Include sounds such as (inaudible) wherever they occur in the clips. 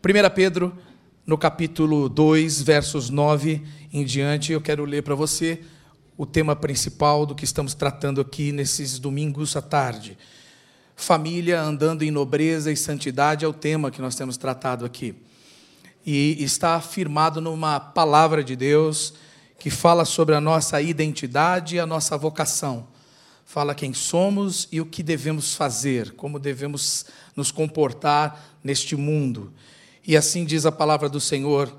1 Pedro, no capítulo 2, versos 9 em diante, eu quero ler para você o tema principal do que estamos tratando aqui nesses domingos à tarde. Família andando em nobreza e santidade é o tema que nós temos tratado aqui. E está afirmado numa palavra de Deus que fala sobre a nossa identidade e a nossa vocação. Fala quem somos e o que devemos fazer, como devemos nos comportar neste mundo. E assim diz a palavra do Senhor.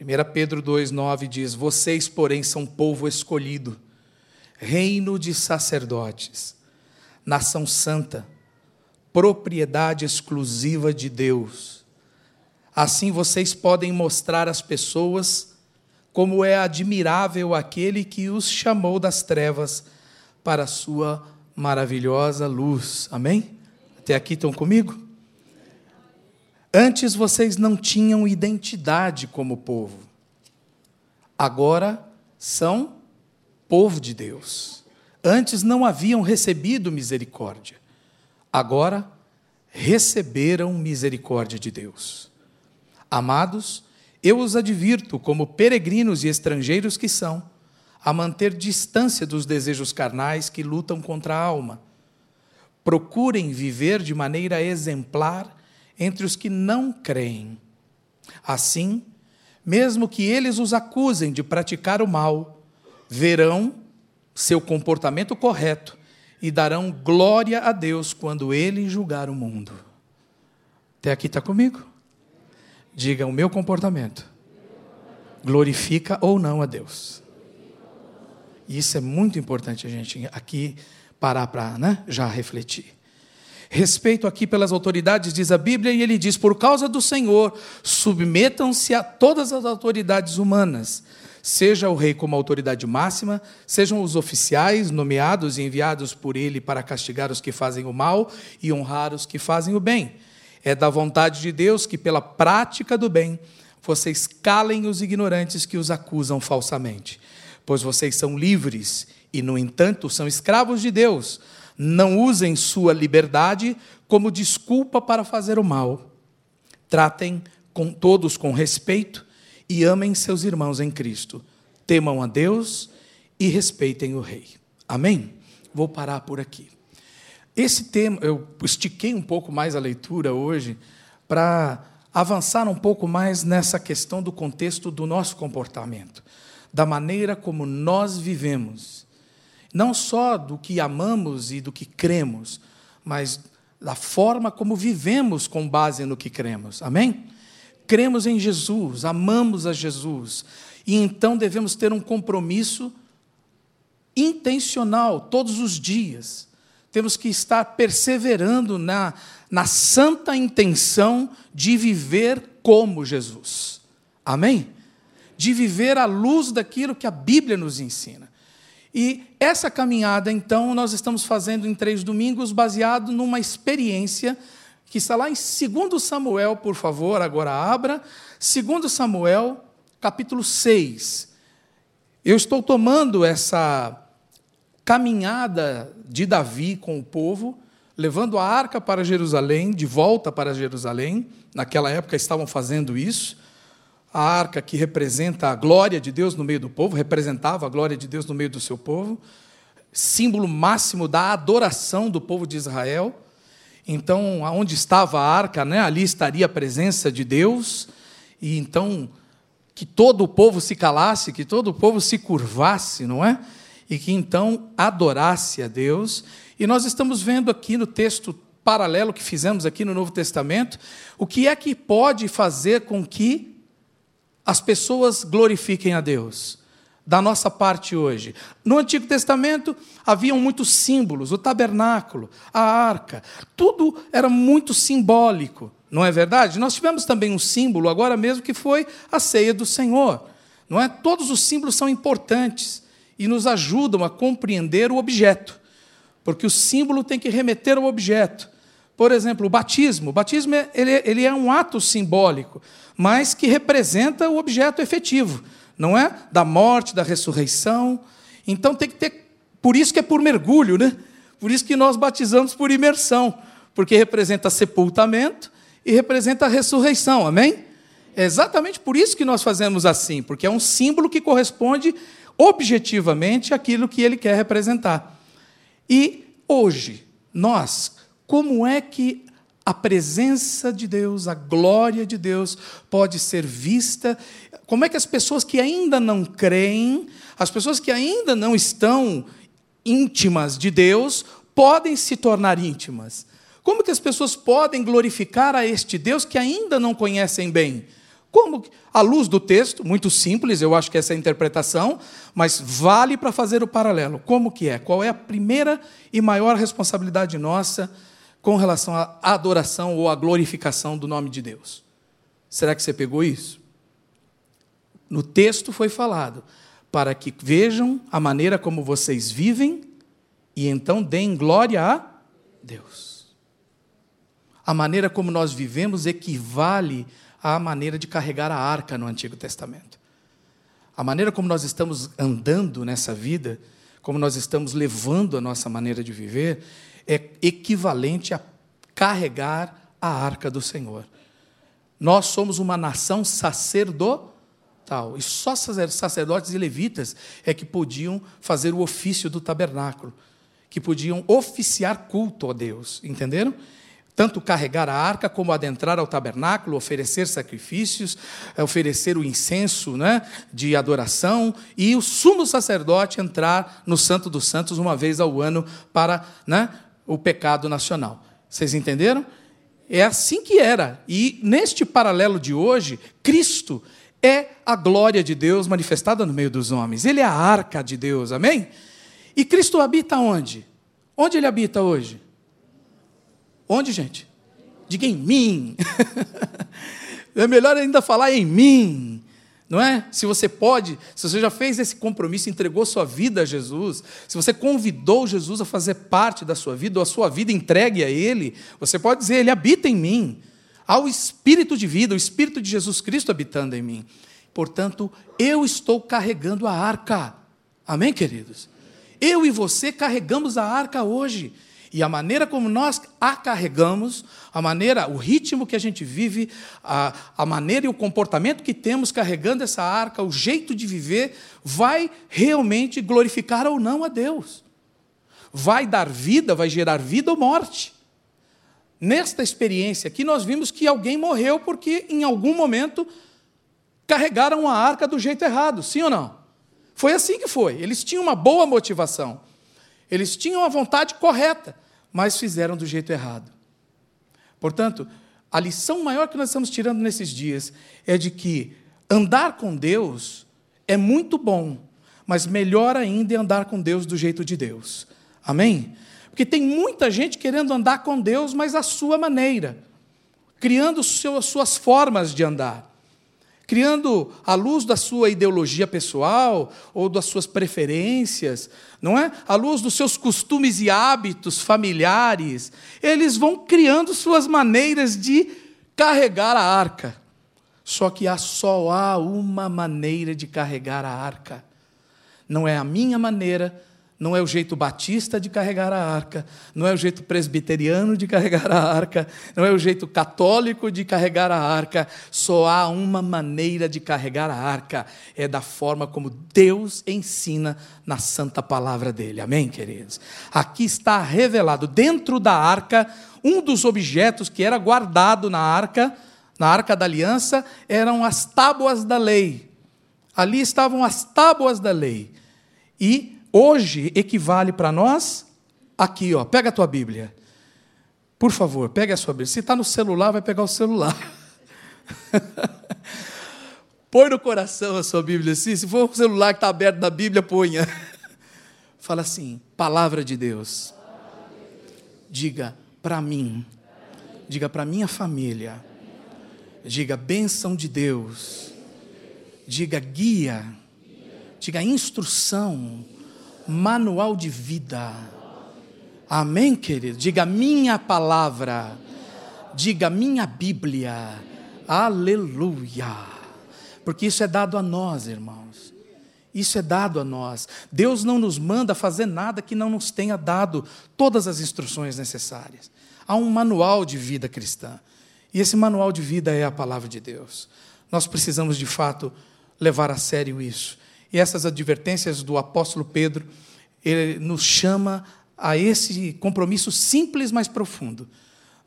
1 Pedro 2,9 diz: Vocês, porém, são povo escolhido, reino de sacerdotes, nação santa, propriedade exclusiva de Deus. Assim vocês podem mostrar às pessoas como é admirável aquele que os chamou das trevas para a sua maravilhosa luz. Amém? Até aqui estão comigo? Antes vocês não tinham identidade como povo. Agora são povo de Deus. Antes não haviam recebido misericórdia. Agora receberam misericórdia de Deus. Amados, eu os advirto, como peregrinos e estrangeiros que são, a manter distância dos desejos carnais que lutam contra a alma. Procurem viver de maneira exemplar entre os que não creem. Assim, mesmo que eles os acusem de praticar o mal, verão seu comportamento correto e darão glória a Deus quando ele julgar o mundo. Até aqui está comigo? Diga: o meu comportamento glorifica ou não a Deus. Isso é muito importante a gente aqui parar para né, já refletir respeito aqui pelas autoridades, diz a Bíblia, e ele diz: por causa do Senhor, submetam-se a todas as autoridades humanas, seja o rei como autoridade máxima, sejam os oficiais nomeados e enviados por ele para castigar os que fazem o mal e honrar os que fazem o bem. É da vontade de Deus que, pela prática do bem, vocês calem os ignorantes que os acusam falsamente, pois vocês são livres e, no entanto, são escravos de Deus não usem sua liberdade como desculpa para fazer o mal. Tratem com todos com respeito e amem seus irmãos em Cristo. Temam a Deus e respeitem o rei. Amém? Vou parar por aqui. Esse tema, eu estiquei um pouco mais a leitura hoje para avançar um pouco mais nessa questão do contexto do nosso comportamento, da maneira como nós vivemos não só do que amamos e do que cremos, mas da forma como vivemos com base no que cremos. Amém? Cremos em Jesus, amamos a Jesus, e então devemos ter um compromisso intencional todos os dias. Temos que estar perseverando na, na santa intenção de viver como Jesus. Amém? De viver à luz daquilo que a Bíblia nos ensina. E essa caminhada, então, nós estamos fazendo em três domingos, baseado numa experiência que está lá em 2 Samuel, por favor, agora abra. 2 Samuel, capítulo 6. Eu estou tomando essa caminhada de Davi com o povo, levando a arca para Jerusalém, de volta para Jerusalém. Naquela época estavam fazendo isso a arca que representa a glória de Deus no meio do povo, representava a glória de Deus no meio do seu povo, símbolo máximo da adoração do povo de Israel. Então, onde estava a arca, né, ali estaria a presença de Deus, e então que todo o povo se calasse, que todo o povo se curvasse, não é? E que então adorasse a Deus. E nós estamos vendo aqui no texto paralelo que fizemos aqui no Novo Testamento, o que é que pode fazer com que as pessoas glorifiquem a Deus. Da nossa parte hoje. No Antigo Testamento haviam muitos símbolos, o tabernáculo, a arca, tudo era muito simbólico, não é verdade? Nós tivemos também um símbolo agora mesmo que foi a ceia do Senhor. Não é? Todos os símbolos são importantes e nos ajudam a compreender o objeto, porque o símbolo tem que remeter ao objeto. Por exemplo, o batismo. O batismo é, ele, ele é um ato simbólico, mas que representa o objeto efetivo, não é? Da morte, da ressurreição. Então tem que ter. Por isso que é por mergulho, né? Por isso que nós batizamos por imersão, porque representa sepultamento e representa a ressurreição, amém? É exatamente por isso que nós fazemos assim, porque é um símbolo que corresponde objetivamente àquilo que ele quer representar. E hoje, nós, como é que a presença de Deus, a glória de Deus pode ser vista? Como é que as pessoas que ainda não creem, as pessoas que ainda não estão íntimas de Deus, podem se tornar íntimas? Como que as pessoas podem glorificar a este Deus que ainda não conhecem bem? Como? À luz do texto, muito simples, eu acho que essa é a interpretação, mas vale para fazer o paralelo. Como que é? Qual é a primeira e maior responsabilidade nossa com relação à adoração ou à glorificação do nome de Deus? Será que você pegou isso? No texto foi falado, para que vejam a maneira como vocês vivem e então deem glória a Deus. A maneira como nós vivemos equivale à maneira de carregar a arca no Antigo Testamento. A maneira como nós estamos andando nessa vida, como nós estamos levando a nossa maneira de viver, é equivalente a carregar a arca do Senhor. Nós somos uma nação sacerdotal, e só sacerdotes e levitas é que podiam fazer o ofício do tabernáculo, que podiam oficiar culto a Deus, entenderam? tanto carregar a arca como adentrar ao tabernáculo, oferecer sacrifícios, eh, oferecer o incenso né, de adoração e o sumo sacerdote entrar no Santo dos Santos uma vez ao ano para né, o pecado nacional. Vocês entenderam? É assim que era. E neste paralelo de hoje, Cristo é a glória de Deus manifestada no meio dos homens. Ele é a arca de Deus, amém? E Cristo habita onde? Onde ele habita hoje? Onde, gente? Diga em mim. (laughs) é melhor ainda falar em mim. Não é? Se você pode, se você já fez esse compromisso, entregou sua vida a Jesus, se você convidou Jesus a fazer parte da sua vida, ou a sua vida entregue a Ele, você pode dizer: Ele habita em mim. Há o Espírito de vida, o Espírito de Jesus Cristo habitando em mim. Portanto, eu estou carregando a arca. Amém, queridos? Eu e você carregamos a arca hoje. E a maneira como nós a carregamos, a maneira, o ritmo que a gente vive, a, a maneira e o comportamento que temos carregando essa arca, o jeito de viver, vai realmente glorificar ou não a Deus. Vai dar vida, vai gerar vida ou morte. Nesta experiência aqui, nós vimos que alguém morreu porque, em algum momento, carregaram a arca do jeito errado, sim ou não? Foi assim que foi. Eles tinham uma boa motivação. Eles tinham a vontade correta mas fizeram do jeito errado. Portanto, a lição maior que nós estamos tirando nesses dias é de que andar com Deus é muito bom, mas melhor ainda é andar com Deus do jeito de Deus. Amém? Porque tem muita gente querendo andar com Deus, mas à sua maneira, criando suas formas de andar criando à luz da sua ideologia pessoal ou das suas preferências, não é? À luz dos seus costumes e hábitos familiares, eles vão criando suas maneiras de carregar a arca. Só que há só há uma maneira de carregar a arca. Não é a minha maneira, não é o jeito batista de carregar a arca, não é o jeito presbiteriano de carregar a arca, não é o jeito católico de carregar a arca. Só há uma maneira de carregar a arca, é da forma como Deus ensina na santa palavra dele. Amém, queridos? Aqui está revelado dentro da arca um dos objetos que era guardado na arca, na arca da aliança, eram as tábuas da lei. Ali estavam as tábuas da lei. E hoje equivale para nós aqui, ó. Pega a tua Bíblia. Por favor, pega a sua Bíblia. Se está no celular, vai pegar o celular. (laughs) Põe no coração a sua Bíblia assim. Se for um celular que está aberto na Bíblia, ponha. (laughs) Fala assim: Palavra de Deus. Diga para mim. Diga para minha família. Diga bênção de Deus. Diga guia. Diga instrução manual de vida. Amém, querido? Diga minha palavra. Diga minha Bíblia. Aleluia. Porque isso é dado a nós, irmãos. Isso é dado a nós. Deus não nos manda fazer nada que não nos tenha dado todas as instruções necessárias. Há um manual de vida cristã. E esse manual de vida é a palavra de Deus. Nós precisamos, de fato, levar a sério isso. E essas advertências do apóstolo Pedro, ele nos chama a esse compromisso simples, mas profundo,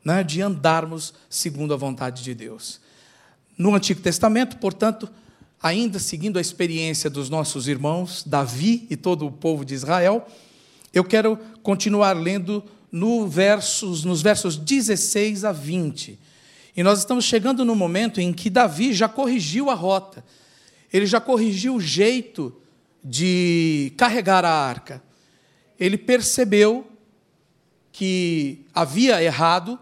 né, de andarmos segundo a vontade de Deus. No Antigo Testamento, portanto, ainda seguindo a experiência dos nossos irmãos, Davi e todo o povo de Israel, eu quero continuar lendo no versos, nos versos 16 a 20. E nós estamos chegando no momento em que Davi já corrigiu a rota, ele já corrigiu o jeito de carregar a arca. Ele percebeu que havia errado,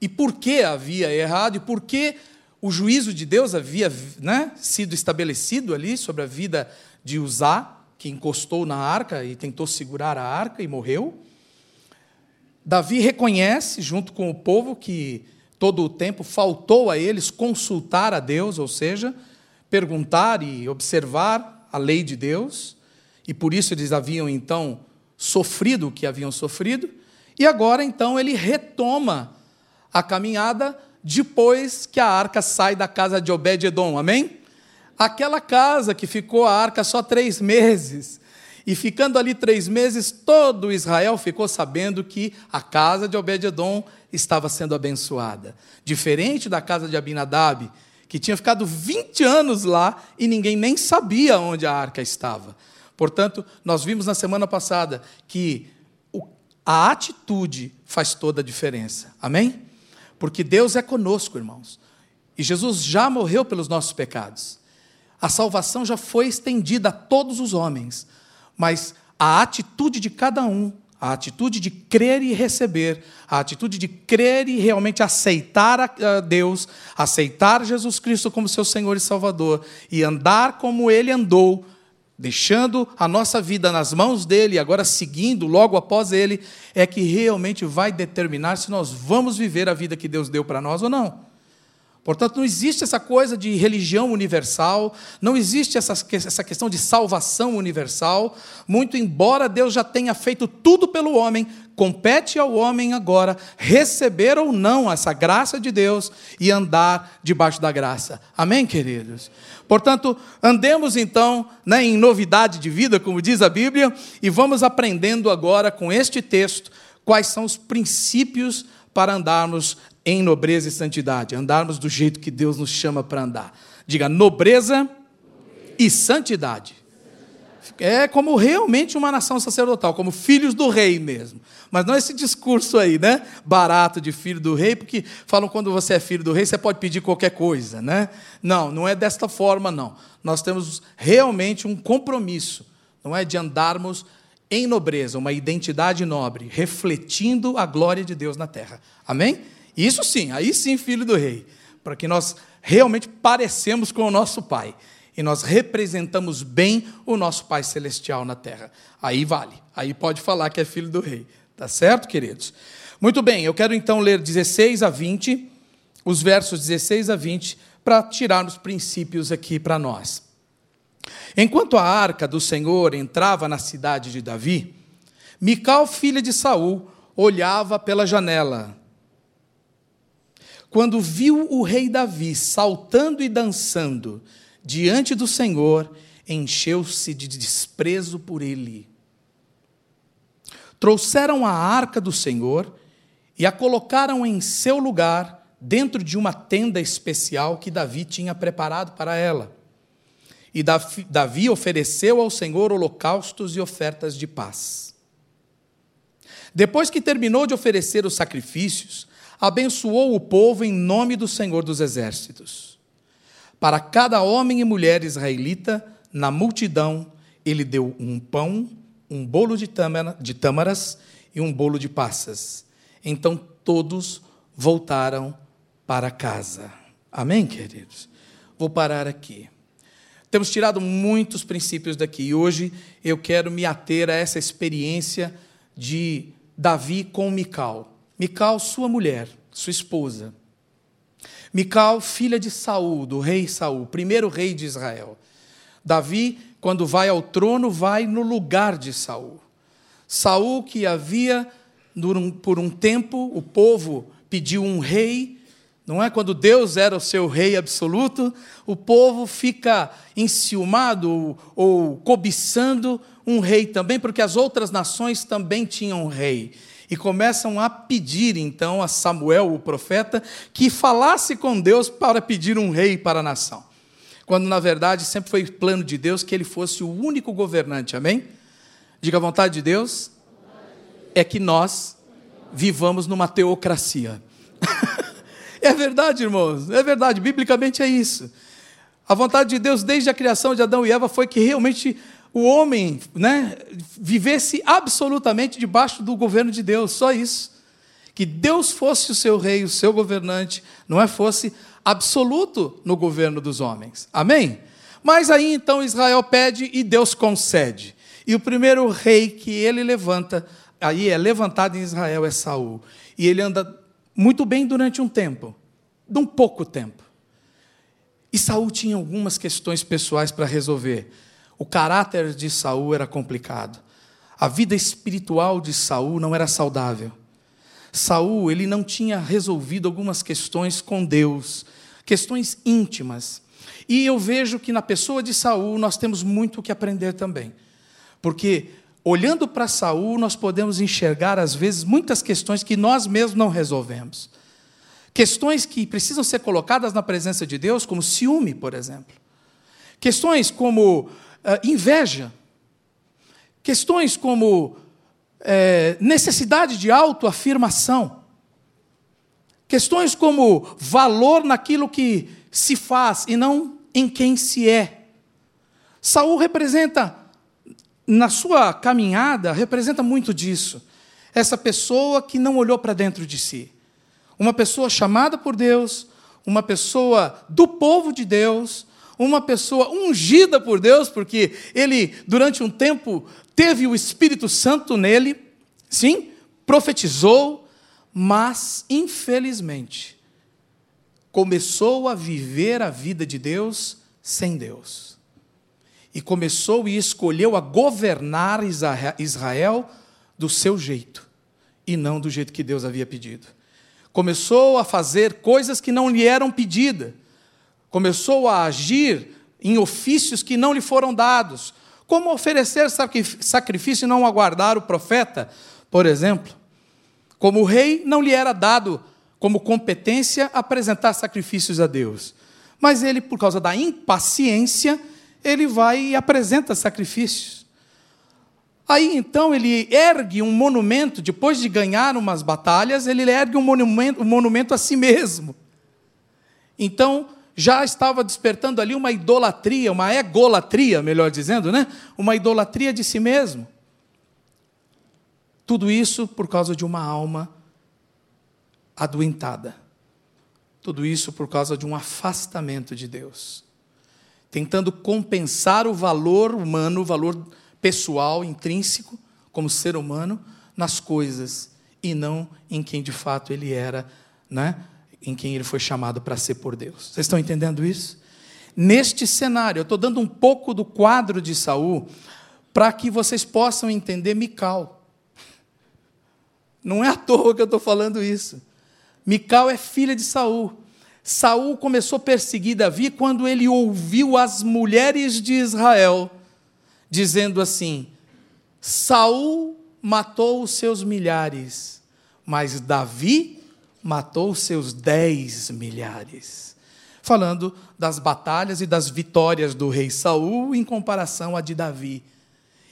e por que havia errado, e por que o juízo de Deus havia né, sido estabelecido ali sobre a vida de Uzá, que encostou na arca e tentou segurar a arca e morreu. Davi reconhece, junto com o povo, que todo o tempo faltou a eles consultar a Deus, ou seja, perguntar e observar a lei de Deus, e por isso eles haviam então sofrido o que haviam sofrido, e agora então ele retoma a caminhada depois que a arca sai da casa de Obed-Edom, amém? Aquela casa que ficou a arca só três meses, e ficando ali três meses, todo Israel ficou sabendo que a casa de Obed-Edom estava sendo abençoada. Diferente da casa de Abinadab, que tinha ficado 20 anos lá e ninguém nem sabia onde a arca estava. Portanto, nós vimos na semana passada que a atitude faz toda a diferença. Amém? Porque Deus é conosco, irmãos. E Jesus já morreu pelos nossos pecados. A salvação já foi estendida a todos os homens. Mas a atitude de cada um, a atitude de crer e receber, a atitude de crer e realmente aceitar a Deus, aceitar Jesus Cristo como seu Senhor e Salvador e andar como ele andou, deixando a nossa vida nas mãos dele, agora seguindo logo após ele, é que realmente vai determinar se nós vamos viver a vida que Deus deu para nós ou não. Portanto, não existe essa coisa de religião universal, não existe essa, essa questão de salvação universal, muito embora Deus já tenha feito tudo pelo homem, compete ao homem agora receber ou não essa graça de Deus e andar debaixo da graça. Amém, queridos? Portanto, andemos então né, em novidade de vida, como diz a Bíblia, e vamos aprendendo agora com este texto quais são os princípios para andarmos em nobreza e santidade, andarmos do jeito que Deus nos chama para andar. Diga nobreza e santidade. É como realmente uma nação sacerdotal, como filhos do rei mesmo. Mas não esse discurso aí, né? Barato de filho do rei, porque falam quando você é filho do rei, você pode pedir qualquer coisa, né? Não, não é desta forma, não. Nós temos realmente um compromisso, não é de andarmos em nobreza, uma identidade nobre, refletindo a glória de Deus na terra. Amém? Isso sim, aí sim, filho do rei, para que nós realmente parecemos com o nosso Pai e nós representamos bem o nosso Pai celestial na terra. Aí vale, aí pode falar que é filho do rei, tá certo, queridos? Muito bem, eu quero então ler 16 a 20, os versos 16 a 20, para tirar os princípios aqui para nós. Enquanto a arca do Senhor entrava na cidade de Davi, Mical, filha de Saul, olhava pela janela quando viu o rei Davi saltando e dançando diante do Senhor, encheu-se de desprezo por ele. Trouxeram a arca do Senhor e a colocaram em seu lugar, dentro de uma tenda especial que Davi tinha preparado para ela. E Davi ofereceu ao Senhor holocaustos e ofertas de paz. Depois que terminou de oferecer os sacrifícios, abençoou o povo em nome do Senhor dos Exércitos. Para cada homem e mulher israelita, na multidão, ele deu um pão, um bolo de, tâmara, de tâmaras e um bolo de passas. Então todos voltaram para casa. Amém, queridos? Vou parar aqui. Temos tirado muitos princípios daqui e hoje eu quero me ater a essa experiência de Davi com Mical. Mical, sua mulher, sua esposa. Mical, filha de Saul, do rei Saul, primeiro rei de Israel. Davi, quando vai ao trono, vai no lugar de Saul. Saul, que havia, por um tempo, o povo pediu um rei Não é quando Deus era o seu rei absoluto, o povo fica enciumado ou, cobiçando um rei também, porque as outras nações também tinham um rei. E começam a pedir então a Samuel, o profeta, que falasse com Deus para pedir um rei para a nação. Quando na verdade sempre foi plano de Deus que ele fosse o único governante, amém? Diga a vontade de Deus é que nós vivamos numa teocracia. (laughs) É verdade, irmãos, é verdade, biblicamente é isso. A vontade de Deus desde a criação de Adão e Eva foi que realmente o homem né, vivesse absolutamente debaixo do governo de Deus, só isso. Que Deus fosse o seu rei, o seu governante, não é fosse absoluto no governo dos homens. Amém? Mas aí então Israel pede e Deus concede. E o primeiro rei que ele levanta, aí é levantado em Israel é Saul. E ele anda muito bem durante um tempo, de um pouco tempo. E Saul tinha algumas questões pessoais para resolver. O caráter de Saul era complicado. A vida espiritual de Saul não era saudável. Saul, ele não tinha resolvido algumas questões com Deus, questões íntimas. E eu vejo que na pessoa de Saul nós temos muito o que aprender também. Porque olhando para Saul, nós podemos enxergar, às vezes, muitas questões que nós mesmos não resolvemos. Questões que precisam ser colocadas na presença de Deus, como ciúme, por exemplo. Questões como uh, inveja. Questões como é, necessidade de autoafirmação. Questões como valor naquilo que se faz e não em quem se é. Saul representa na sua caminhada, representa muito disso. Essa pessoa que não olhou para dentro de si. Uma pessoa chamada por Deus, uma pessoa do povo de Deus, uma pessoa ungida por Deus, porque ele, durante um tempo, teve o Espírito Santo nele, sim, profetizou, mas, infelizmente, começou a viver a vida de Deus sem Deus e começou e escolheu a governar Israel do seu jeito e não do jeito que Deus havia pedido. Começou a fazer coisas que não lhe eram pedidas. Começou a agir em ofícios que não lhe foram dados. Como oferecer sacrifício e não aguardar o profeta, por exemplo. Como o rei não lhe era dado como competência apresentar sacrifícios a Deus. Mas ele, por causa da impaciência, ele vai e apresenta sacrifícios. Aí então ele ergue um monumento, depois de ganhar umas batalhas, ele ergue um monumento, um monumento a si mesmo. Então já estava despertando ali uma idolatria, uma egolatria, melhor dizendo, né? Uma idolatria de si mesmo. Tudo isso por causa de uma alma adoentada. Tudo isso por causa de um afastamento de Deus tentando compensar o valor humano, o valor pessoal, intrínseco, como ser humano, nas coisas e não em quem de fato ele era, né? Em quem ele foi chamado para ser por Deus. Vocês estão entendendo isso? Neste cenário, eu estou dando um pouco do quadro de Saul para que vocês possam entender Mical. Não é à toa que eu estou falando isso. Mical é filha de Saul. Saul começou a perseguir Davi quando ele ouviu as mulheres de Israel dizendo assim: Saul matou os seus milhares, mas Davi matou seus dez milhares. Falando das batalhas e das vitórias do rei Saul em comparação a de Davi.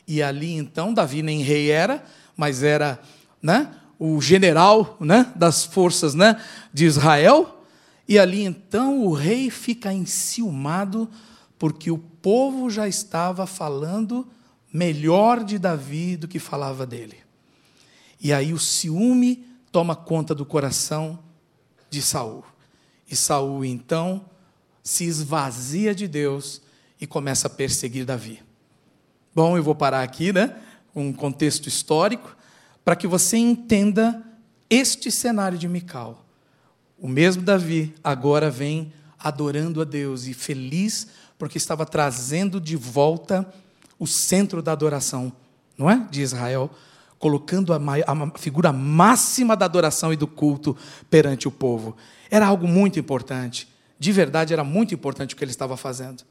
E ali então Davi nem rei era, mas era, né, o general, né, das forças, né, de Israel e ali então o rei fica enciumado, porque o povo já estava falando melhor de Davi do que falava dele. E aí o ciúme toma conta do coração de Saul. E Saul então se esvazia de Deus e começa a perseguir Davi. Bom, eu vou parar aqui, né? Um contexto histórico para que você entenda este cenário de Mical. O mesmo Davi agora vem adorando a Deus e feliz porque estava trazendo de volta o centro da adoração, não é? De Israel, colocando a, a figura máxima da adoração e do culto perante o povo. Era algo muito importante. De verdade, era muito importante o que ele estava fazendo.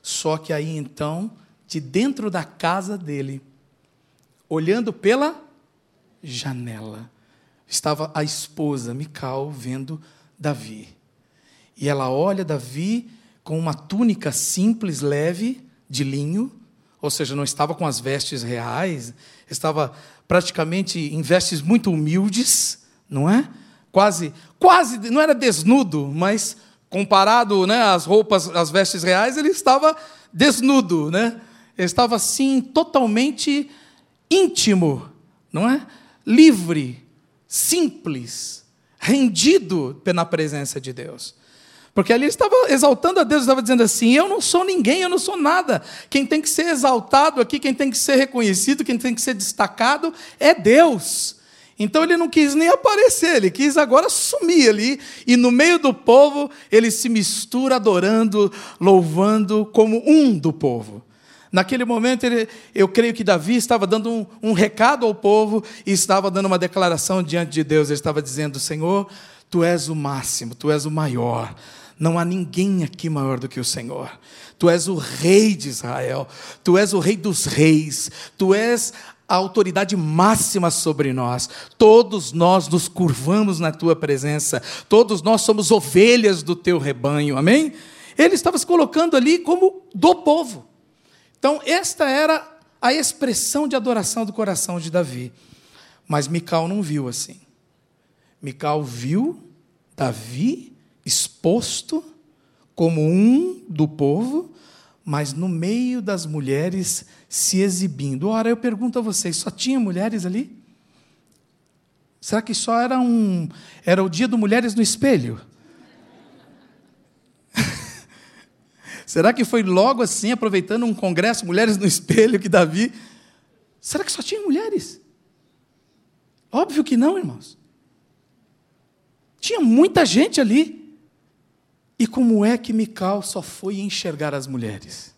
Só que aí então, de dentro da casa dele, olhando pela janela, estava a esposa Mical vendo Davi. E ela olha Davi com uma túnica simples, leve, de linho, ou seja, não estava com as vestes reais, estava praticamente em vestes muito humildes, não é? Quase, quase, não era desnudo, mas comparado, né, às roupas, às vestes reais, ele estava desnudo, né? Ele estava assim totalmente íntimo, não é? Livre, simples, rendido na presença de Deus. Porque ali ele estava exaltando a Deus, estava dizendo assim: Eu não sou ninguém, eu não sou nada. Quem tem que ser exaltado aqui, quem tem que ser reconhecido, quem tem que ser destacado é Deus. Então ele não quis nem aparecer, ele quis agora sumir ali, e no meio do povo ele se mistura adorando, louvando como um do povo. Naquele momento, ele, eu creio que Davi estava dando um, um recado ao povo e estava dando uma declaração diante de Deus. Ele estava dizendo: Senhor, tu és o máximo, tu és o maior. Não há ninguém aqui maior do que o Senhor. Tu és o rei de Israel, tu és o rei dos reis, tu és a autoridade máxima sobre nós. Todos nós nos curvamos na tua presença, todos nós somos ovelhas do teu rebanho, amém? Ele estava se colocando ali como do povo. Então, esta era a expressão de adoração do coração de Davi. Mas Mical não viu assim. Mical viu Davi exposto como um do povo, mas no meio das mulheres se exibindo. Ora, eu pergunto a vocês, só tinha mulheres ali? Será que só era um era o dia do mulheres no espelho? (laughs) Será que foi logo assim, aproveitando um congresso Mulheres no Espelho, que Davi. Será que só tinha mulheres? Óbvio que não, irmãos. Tinha muita gente ali. E como é que Mical só foi enxergar as mulheres?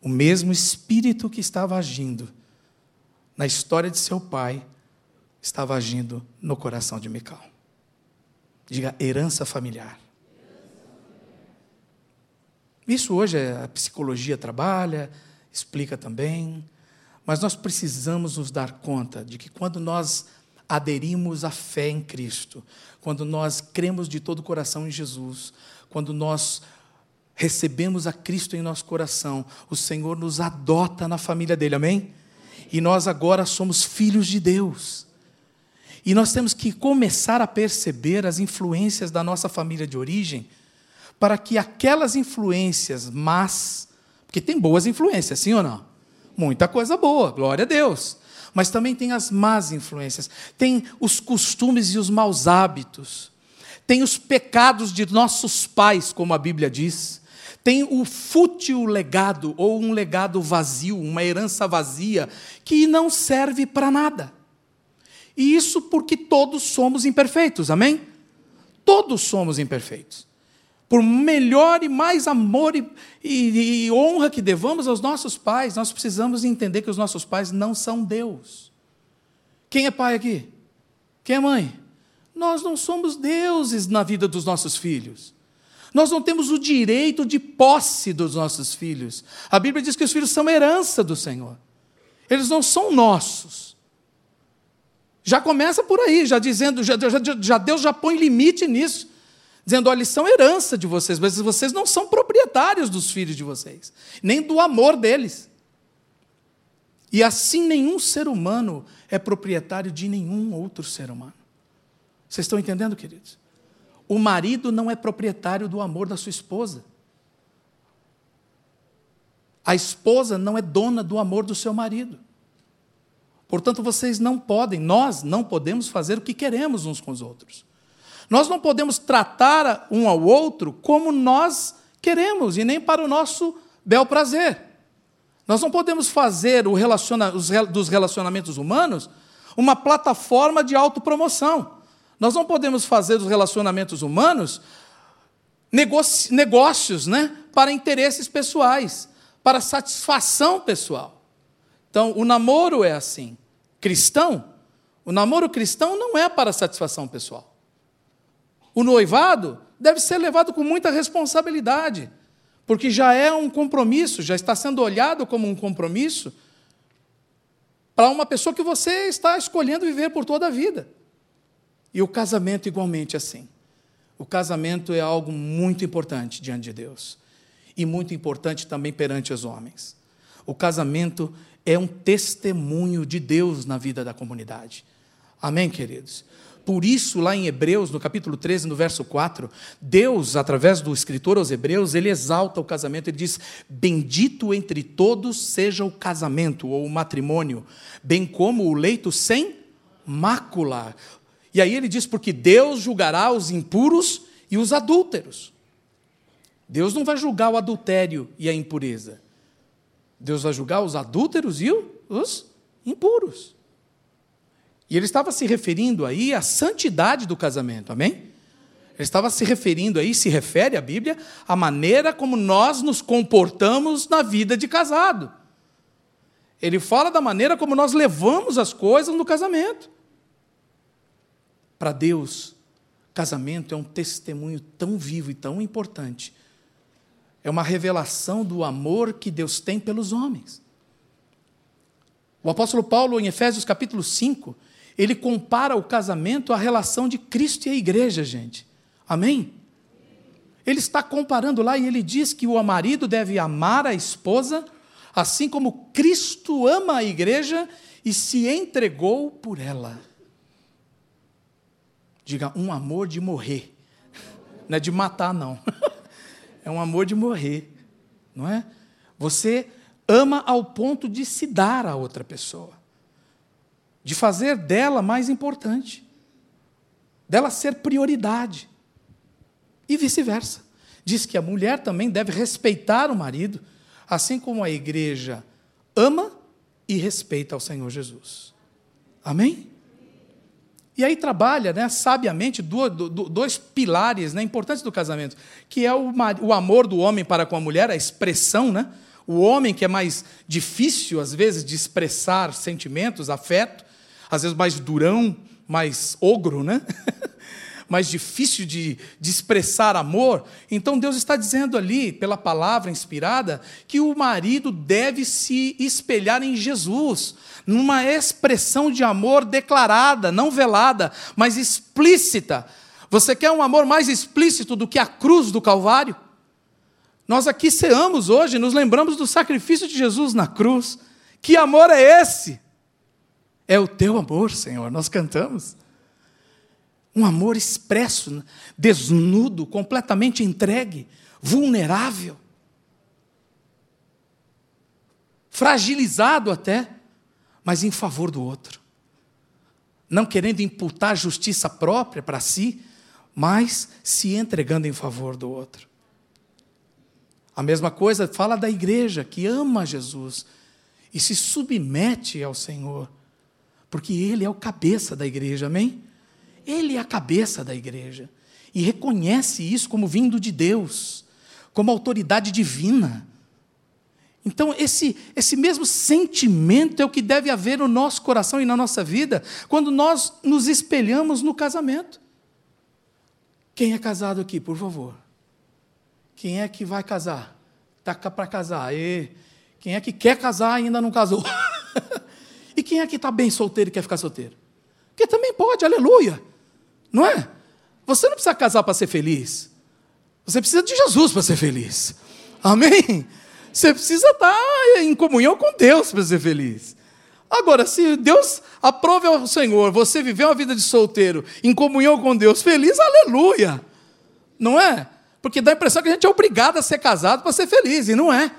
O mesmo espírito que estava agindo na história de seu pai estava agindo no coração de Mical. Diga herança familiar. Isso hoje a psicologia trabalha, explica também, mas nós precisamos nos dar conta de que quando nós aderimos à fé em Cristo, quando nós cremos de todo o coração em Jesus, quando nós recebemos a Cristo em nosso coração, o Senhor nos adota na família dele, amém? E nós agora somos filhos de Deus. E nós temos que começar a perceber as influências da nossa família de origem para que aquelas influências más, porque tem boas influências, sim ou não? Muita coisa boa, glória a Deus. Mas também tem as más influências, tem os costumes e os maus hábitos, tem os pecados de nossos pais, como a Bíblia diz, tem o fútil legado, ou um legado vazio, uma herança vazia, que não serve para nada. E isso porque todos somos imperfeitos, amém? Todos somos imperfeitos por melhor e mais amor e, e, e, honra que devamos aos nossos pais, nós precisamos entender que os nossos pais não são Deus. Quem é pai aqui? Quem é mãe? Nós não somos deuses na vida dos nossos filhos. Nós não temos o direito de posse dos nossos filhos. A Bíblia diz que os filhos são herança do Senhor. Eles não são nossos. Já começa por aí, já dizendo, já, já, já Deus já põe limite nisso dizendo: olha, eles são herança de vocês, mas vocês não são proprietários dos filhos de vocês, nem do amor deles. E assim nenhum ser humano é proprietário de nenhum outro ser humano. Vocês estão entendendo, queridos? O marido não é proprietário do amor da sua esposa. A esposa não é dona do amor do seu marido. Portanto, vocês não podem, nós não podemos fazer o que queremos uns com os outros. Nós não podemos tratar um ao outro como nós queremos e nem para o nosso bel prazer. Nós não podemos fazer relaciona dos relacionamentos humanos uma plataforma de autopromoção. Nós não podemos fazer dos relacionamentos humanos negócios né, para interesses pessoais, para satisfação pessoal. Então, o namoro é assim. cristão, o namoro cristão não é para satisfação pessoal. O noivado deve ser levado com muita responsabilidade, porque já é um compromisso, já está sendo olhado como um compromisso para uma pessoa que você está escolhendo viver por toda a vida. E o casamento, igualmente, assim. O casamento é algo muito importante diante de Deus e muito importante também perante os homens. O casamento é um testemunho de Deus na vida da comunidade. Amém, queridos? Por isso, lá em Hebreus, no capítulo 13, no verso 4, Deus, através do escritor aos Hebreus, ele exalta o casamento, ele diz: Bendito entre todos seja o casamento ou o matrimônio, bem como o leito sem mácula. E aí ele diz: Porque Deus julgará os impuros e os adúlteros. Deus não vai julgar o adultério e a impureza. Deus vai julgar os adúlteros e os impuros. E ele estava se referindo aí à santidade do casamento, amém? Ele estava se referindo aí, se refere à Bíblia, à maneira como nós nos comportamos na vida de casado. Ele fala da maneira como nós levamos as coisas no casamento. Para Deus, casamento é um testemunho tão vivo e tão importante. É uma revelação do amor que Deus tem pelos homens. O apóstolo Paulo, em Efésios capítulo 5, ele compara o casamento à relação de Cristo e a igreja, gente. Amém? Ele está comparando lá e ele diz que o marido deve amar a esposa, assim como Cristo ama a igreja e se entregou por ela. Diga, um amor de morrer. (laughs) Não é de matar, não. (laughs) É um amor de morrer, não é? Você ama ao ponto de se dar a outra pessoa de fazer dela mais importante, dela ser prioridade. E vice-versa. Diz que a mulher também deve respeitar o marido, assim como a igreja ama e respeita ao Senhor Jesus. Amém? E aí trabalha, né, sabiamente, dois pilares né, importantes do casamento, que é o, o amor do homem para com a mulher, a expressão, né? O homem que é mais difícil, às vezes, de expressar sentimentos, afeto, às vezes mais durão, mais ogro, né? (laughs) mais difícil de, de expressar amor. Então Deus está dizendo ali, pela palavra inspirada, que o marido deve se espelhar em Jesus, numa expressão de amor declarada, não velada, mas explícita. Você quer um amor mais explícito do que a cruz do Calvário? Nós aqui ceamos hoje, nos lembramos do sacrifício de Jesus na cruz. Que amor é esse? É o teu amor, Senhor, nós cantamos. Um amor expresso, desnudo, completamente entregue, vulnerável, fragilizado até, mas em favor do outro. Não querendo imputar justiça própria para si, mas se entregando em favor do outro. A mesma coisa fala da igreja que ama Jesus e se submete ao Senhor porque ele é o cabeça da igreja, amém? Ele é a cabeça da igreja e reconhece isso como vindo de Deus, como autoridade divina. Então, esse, esse mesmo sentimento é o que deve haver no nosso coração e na nossa vida quando nós nos espelhamos no casamento. Quem é casado aqui, por favor? Quem é que vai casar? Está para casar? E quem é que quer casar e ainda não casou? (laughs) E quem é que está bem solteiro e quer ficar solteiro? Porque também pode, aleluia. Não é? Você não precisa casar para ser feliz. Você precisa de Jesus para ser feliz. Amém? Você precisa estar tá em comunhão com Deus para ser feliz. Agora, se Deus aprove ao Senhor você viver uma vida de solteiro em comunhão com Deus, feliz, aleluia. Não é? Porque dá a impressão que a gente é obrigado a ser casado para ser feliz, e não é.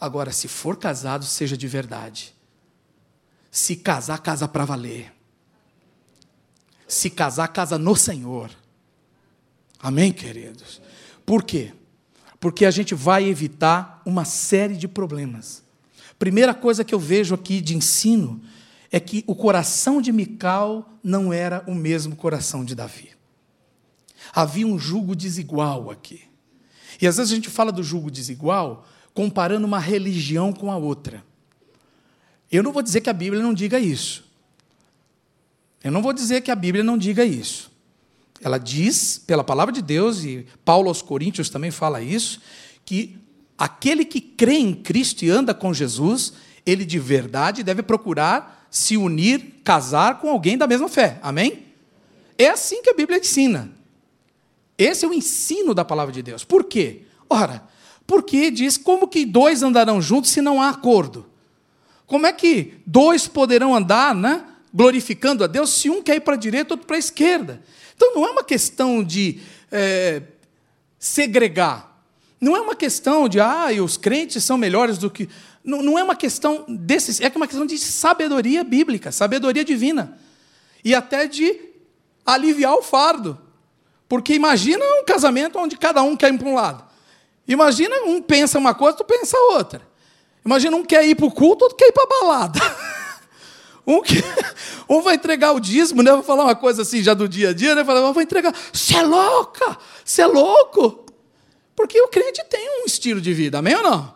Agora, se for casado, seja de verdade. Se casar, casa para valer. Se casar, casa no Senhor. Amém, queridos? Por quê? Porque a gente vai evitar uma série de problemas. Primeira coisa que eu vejo aqui de ensino é que o coração de Mical não era o mesmo coração de Davi. Havia um jugo desigual aqui. E às vezes a gente fala do jugo desigual comparando uma religião com a outra. Eu não vou dizer que a Bíblia não diga isso. Eu não vou dizer que a Bíblia não diga isso. Ela diz, pela palavra de Deus, e Paulo aos Coríntios também fala isso, que aquele que crê em Cristo e anda com Jesus, ele de verdade deve procurar se unir, casar com alguém da mesma fé. Amém? É assim que a Bíblia ensina. Esse é o ensino da palavra de Deus. Por quê? Ora, porque diz como que dois andarão juntos se não há acordo? Como é que dois poderão andar, né? glorificando a Deus se um quer ir para a direita, outro para a esquerda. Então não é uma questão de é, segregar. Não é uma questão de, ah, os crentes são melhores do que. Não, não é uma questão desses, é uma questão de sabedoria bíblica, sabedoria divina. E até de aliviar o fardo. Porque imagina um casamento onde cada um quer ir para um lado. Imagina um pensa uma coisa, tu pensa outra. Imagina um quer ir para o culto, outro quer ir para a balada. (laughs) Um, que, um vai entregar o dízimo, né? Vou falar uma coisa assim já do dia a dia, né? Falar, vou entregar. Você é louca? Você é louco? Porque o crente tem um estilo de vida, amém ou não?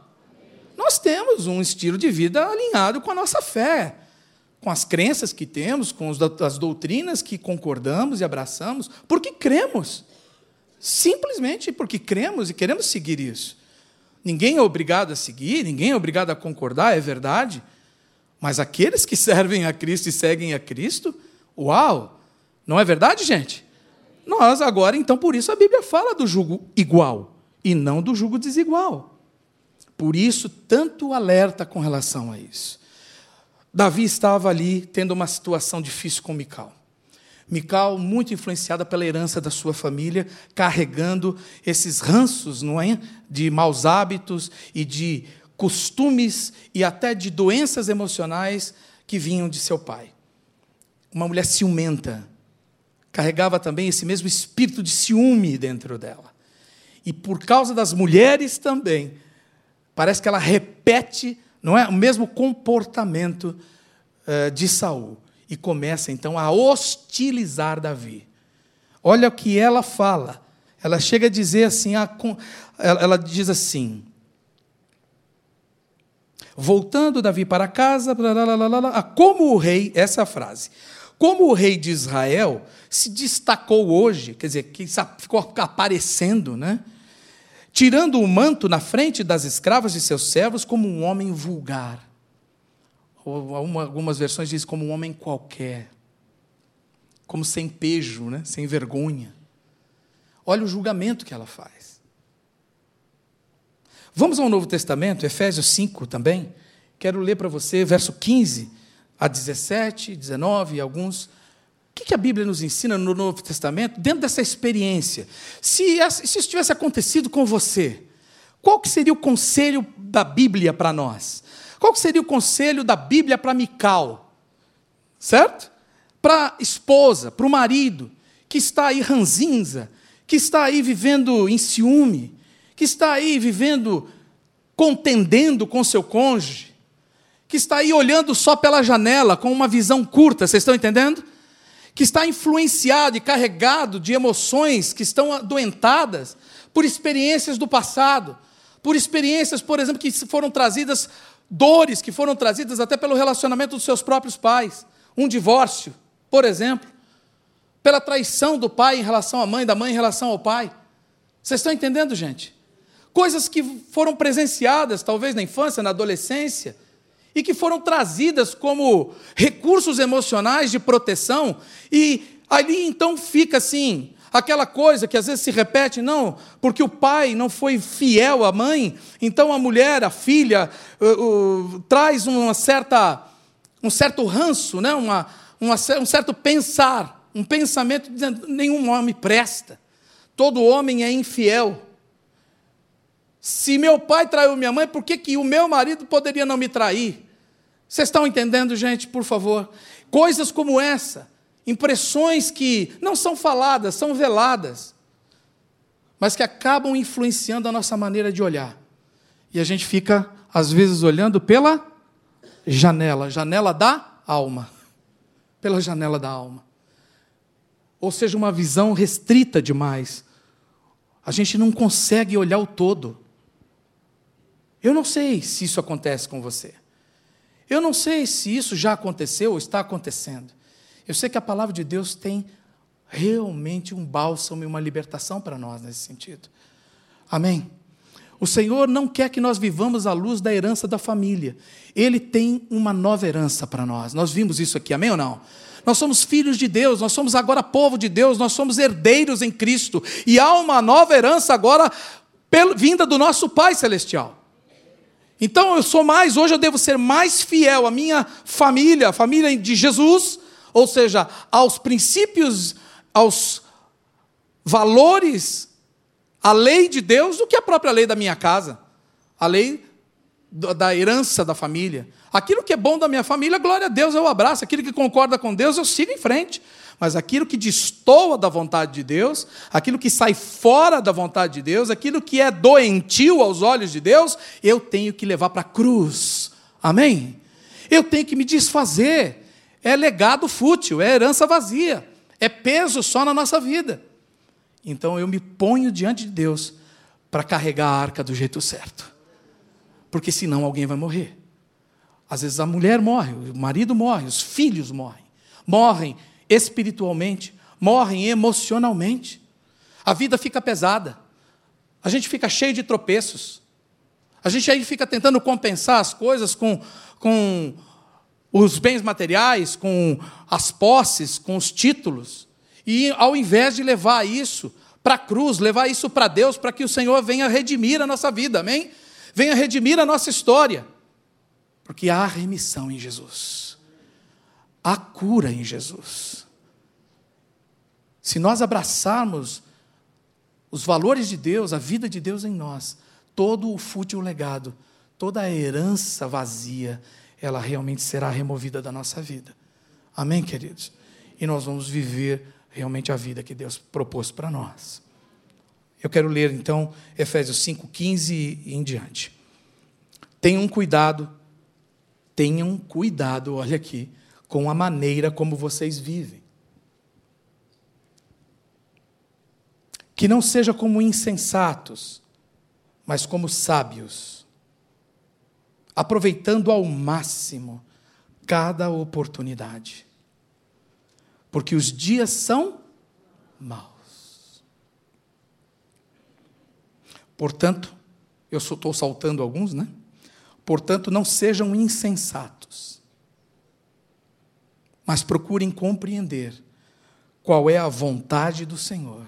Nós temos um estilo de vida alinhado com a nossa fé, com as crenças que temos, com as doutrinas que concordamos e abraçamos, porque cremos. Simplesmente porque cremos e queremos seguir isso. Ninguém é obrigado a seguir, ninguém é obrigado a concordar, é verdade. Mas aqueles que (laughs) servem a Cristo e seguem a Cristo, uau! Não é verdade, gente? Nós agora, então, por isso a Bíblia fala do jugo igual e não do jugo desigual. Por isso, tanto alerta com relação a isso. Davi estava ali tendo uma situação difícil com Mical. Mical, muito influenciada pela herança da sua família, carregando esses ranços, não é? De maus hábitos e de costumes e até de doenças emocionais que vinham de seu pai. Uma mulher ciumenta, carregava também esse mesmo espírito de ciúme dentro dela. E por causa das mulheres também, parece que ela repete, não é, o mesmo comportamento uh, de Saul e começa então a hostilizar Davi. Olha o que ela fala. Ela chega a dizer assim, ela diz assim: Voltando Davi para casa, como o rei, essa é a frase, como o rei de Israel se destacou hoje, quer dizer, que ficou aparecendo, né? tirando o manto na frente das escravas de seus servos como um homem vulgar. Ou algumas versões dizem como um homem qualquer, como sem pejo, né? sem vergonha. Olha o julgamento que ela faz. Vamos ao Novo Testamento, Efésios 5 também. Quero ler para você, verso 15 a 17, 19 e alguns. O que a Bíblia nos ensina no Novo Testamento, dentro dessa experiência? Se, se isso tivesse acontecido com você, qual que seria o conselho da Bíblia para nós? Qual seria o conselho da Bíblia para Mical? Certo? Para a esposa, para o marido, que está aí ranzinza, que está aí vivendo em ciúme, que está aí vivendo, contendendo com seu cônjuge, que está aí olhando só pela janela, com uma visão curta, vocês estão entendendo? Que está influenciado e carregado de emoções que estão adoentadas por experiências do passado, por experiências, por exemplo, que foram trazidas, dores que foram trazidas até pelo relacionamento dos seus próprios pais, um divórcio, por exemplo, pela traição do pai em relação à mãe, da mãe em relação ao pai. Vocês estão entendendo, gente? coisas que foram presenciadas, talvez na infância, na adolescência, e que foram trazidas como recursos emocionais de proteção, e ali então fica assim, aquela coisa que às vezes se repete, não, porque o pai não foi fiel à mãe, então a mulher, a filha, uh, uh, traz uma certa, um certo ranço, né? uma, uma, um certo pensar, um pensamento dizendo: nenhum homem presta, todo homem é infiel. Se meu pai traiu minha mãe, por que, que o meu marido poderia não me trair? Vocês estão entendendo, gente, por favor? Coisas como essa, impressões que não são faladas, são veladas, mas que acabam influenciando a nossa maneira de olhar. E a gente fica, às vezes, olhando pela janela janela da alma. Pela janela da alma. Ou seja, uma visão restrita demais. A gente não consegue olhar o todo. Eu não sei se isso acontece com você. Eu não sei se isso já aconteceu ou está acontecendo. Eu sei que a palavra de Deus tem realmente um bálsamo e uma libertação para nós nesse sentido. Amém? O Senhor não quer que nós vivamos à luz da herança da família. Ele tem uma nova herança para nós. Nós vimos isso aqui, amém ou não? Nós somos filhos de Deus, nós somos agora povo de Deus, nós somos herdeiros em Cristo. E há uma nova herança agora vinda do nosso Pai Celestial. Então eu sou mais, hoje eu devo ser mais fiel à minha família, a família de Jesus, ou seja, aos princípios, aos valores, à lei de Deus, do que a própria lei da minha casa, a lei da herança da família. Aquilo que é bom da minha família, glória a Deus, eu abraço. Aquilo que concorda com Deus, eu sigo em frente. Mas aquilo que destoa da vontade de Deus, aquilo que sai fora da vontade de Deus, aquilo que é doentio aos olhos de Deus, eu tenho que levar para a cruz. Amém? Eu tenho que me desfazer. É legado fútil, é herança vazia, é peso só na nossa vida. Então eu me ponho diante de Deus para carregar a arca do jeito certo porque senão alguém vai morrer. Às vezes a mulher morre, o marido morre, os filhos morrem. Morrem espiritualmente, morrem emocionalmente. A vida fica pesada. A gente fica cheio de tropeços. A gente aí fica tentando compensar as coisas com, com os bens materiais, com as posses, com os títulos. E ao invés de levar isso para a cruz, levar isso para Deus, para que o Senhor venha redimir a nossa vida, amém? venha redimir a nossa história. Porque há remissão em Jesus, há cura em Jesus. Se nós abraçarmos os valores de Deus, a vida de Deus em nós, todo o fútil legado, toda a herança vazia, ela realmente será removida da nossa vida. Amém, queridos? E nós vamos viver realmente a vida que Deus propôs para nós. Eu quero ler então Efésios 5:15 e em diante. Tenham cuidado, tenham cuidado, olha aqui, com a maneira como vocês vivem. Que não seja como insensatos, mas como sábios, aproveitando ao máximo cada oportunidade. Porque os dias são maus. Portanto, eu estou saltando alguns, né? Portanto, não sejam insensatos, mas procurem compreender qual é a vontade do Senhor.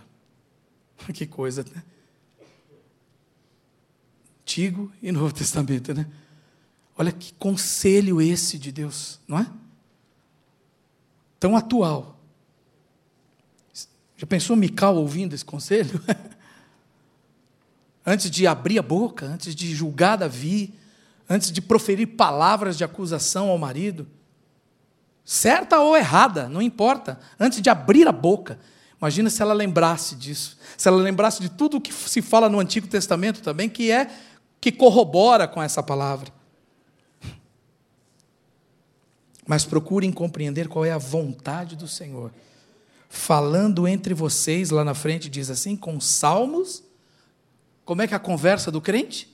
(laughs) Que coisa, né? Antigo e Novo Testamento, né? Olha que conselho esse de Deus, não é? Tão atual. Já pensou Mical ouvindo esse conselho? (laughs) antes de abrir a boca, antes de julgar Davi, antes de proferir palavras de acusação ao marido, certa ou errada, não importa, antes de abrir a boca. Imagina se ela lembrasse disso, se ela lembrasse de tudo o que se fala no Antigo Testamento também, que é que corrobora com essa palavra. Mas procurem compreender qual é a vontade do Senhor. Falando entre vocês, lá na frente diz assim, com salmos como é que é a conversa do crente?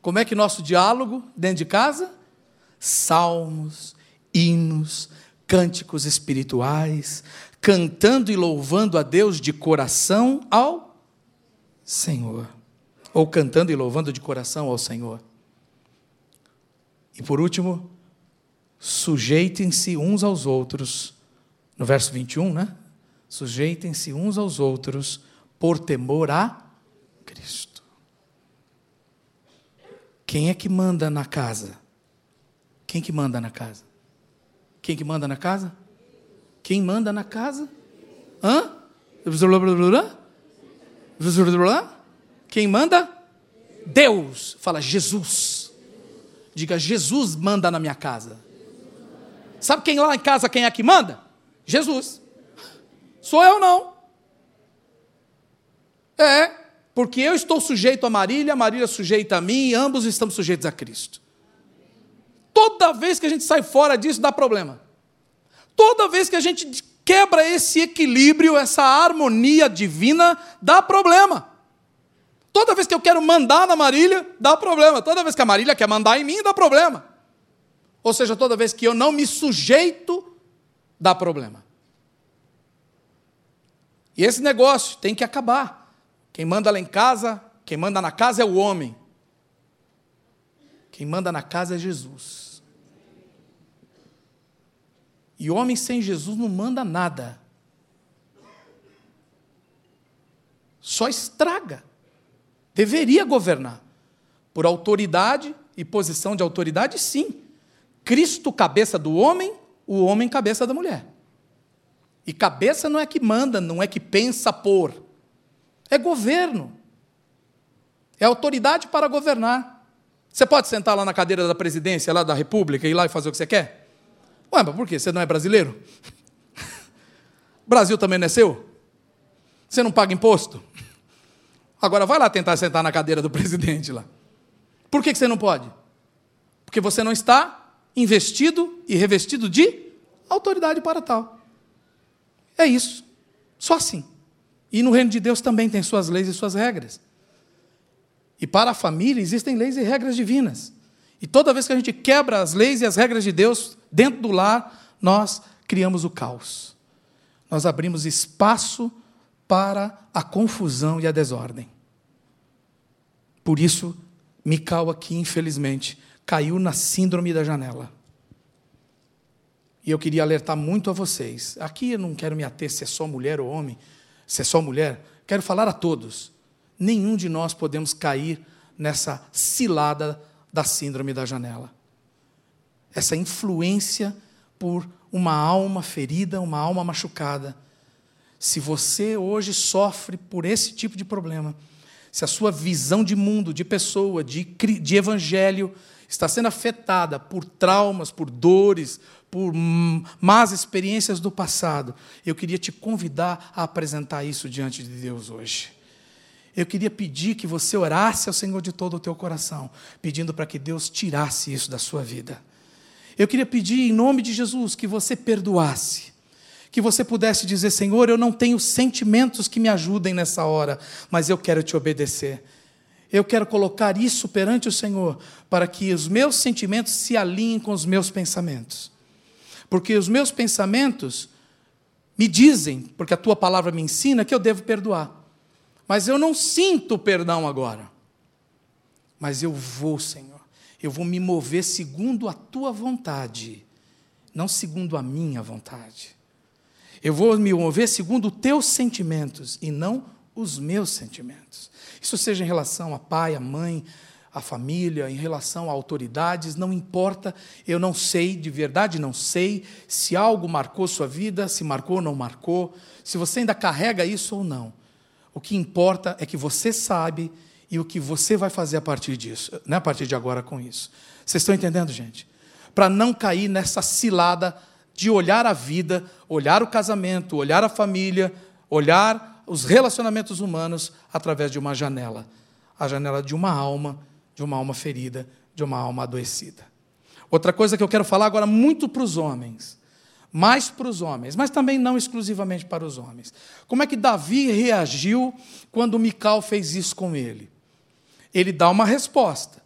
Como é que nosso diálogo dentro de casa? Salmos, hinos, cânticos espirituais, cantando e louvando a Deus de coração ao Senhor. Ou cantando e louvando de coração ao Senhor. E por último, sujeitem-se uns aos outros. No verso 21, né? Sujeitem-se uns aos outros por temor a Cristo. Quem é que manda na casa? Quem que manda na casa? Quem que manda na casa? Quem manda na casa? Hã? Quem manda? Deus. Fala Jesus. Diga Jesus manda na minha casa. Sabe quem lá em casa quem é que manda? Jesus. Sou eu não. É. Porque eu estou sujeito a Marília, a Marília sujeita a mim, e ambos estamos sujeitos a Cristo. Toda vez que a gente sai fora disso, dá problema. Toda vez que a gente quebra esse equilíbrio, essa harmonia divina, dá problema. Toda vez que eu quero mandar na Marília, dá problema. Toda vez que a Marília quer mandar em mim, dá problema. Ou seja, toda vez que eu não me sujeito, dá problema. E esse negócio tem que acabar. Quem manda lá em casa, quem manda na casa é o homem. Quem manda na casa é Jesus. E homem sem Jesus não manda nada. Só estraga. Deveria governar. Por autoridade e posição de autoridade, sim. Cristo, cabeça do homem, o homem, cabeça da mulher. E cabeça não é que manda, não é que pensa por. É governo. É autoridade para governar. Você pode sentar lá na cadeira da presidência, lá da República, e ir lá e fazer o que você quer? Ué, mas por quê? Você não é brasileiro? (laughs) Brasil também não é seu? Você não paga imposto? Agora vai lá tentar sentar na cadeira do (laughs) presidente lá. Por que você não pode? Porque você não está investido e revestido de autoridade para tal. É isso. Só assim. E no reino de Deus também tem suas leis e suas regras. E para a família existem leis e regras divinas. E toda vez que a gente quebra as leis e as regras de Deus dentro do lar, nós criamos o caos. Nós abrimos espaço para a confusão e a desordem. Por isso, Mical aqui, infelizmente, caiu na síndrome da janela. E eu queria alertar muito a vocês. Aqui eu não quero me ater se é só mulher ou homem, se é só mulher. Quero falar a todos. Nenhum de nós podemos cair nessa cilada da síndrome da janela. Essa influência por uma alma ferida, uma alma machucada. Se você hoje sofre por esse tipo de problema, se a sua visão de mundo, de pessoa, de, de evangelho está sendo afetada por traumas, por dores, por más experiências do passado, eu queria te convidar a apresentar isso diante de Deus hoje eu queria pedir que você orasse ao Senhor de todo o teu coração, pedindo para que Deus tirasse isso da sua vida. Eu queria pedir em nome de Jesus que você perdoasse, que você pudesse dizer: Senhor, eu não tenho sentimentos que me ajudem nessa hora, mas eu quero te obedecer. Eu quero colocar isso perante o Senhor, para que os meus sentimentos se alinhem com os meus pensamentos. Porque os meus pensamentos me dizem, porque a tua palavra me ensina, que eu devo perdoar. Mas eu não sinto perdão agora. Mas eu vou, Senhor. Eu vou me mover segundo a tua vontade, não segundo a minha vontade. Eu vou me mover segundo os teus sentimentos e não os meus sentimentos. Isso seja em relação a pai, a mãe, a família, em relação a autoridades, não importa, eu não sei, de verdade não sei, se algo marcou sua vida, se marcou ou não marcou, se você ainda carrega isso ou não. O que importa é que você sabe e o que você vai fazer a partir disso, né? a partir de agora com isso. Vocês estão entendendo, gente? Para não cair nessa cilada de olhar a vida, olhar o casamento, olhar a família, olhar os relacionamentos humanos através de uma janela a janela de uma alma, de uma alma ferida, de uma alma adoecida. Outra coisa que eu quero falar agora muito para os homens mais para os homens, mas também não exclusivamente para os homens. Como é que Davi reagiu quando Mical fez isso com ele? Ele dá uma resposta.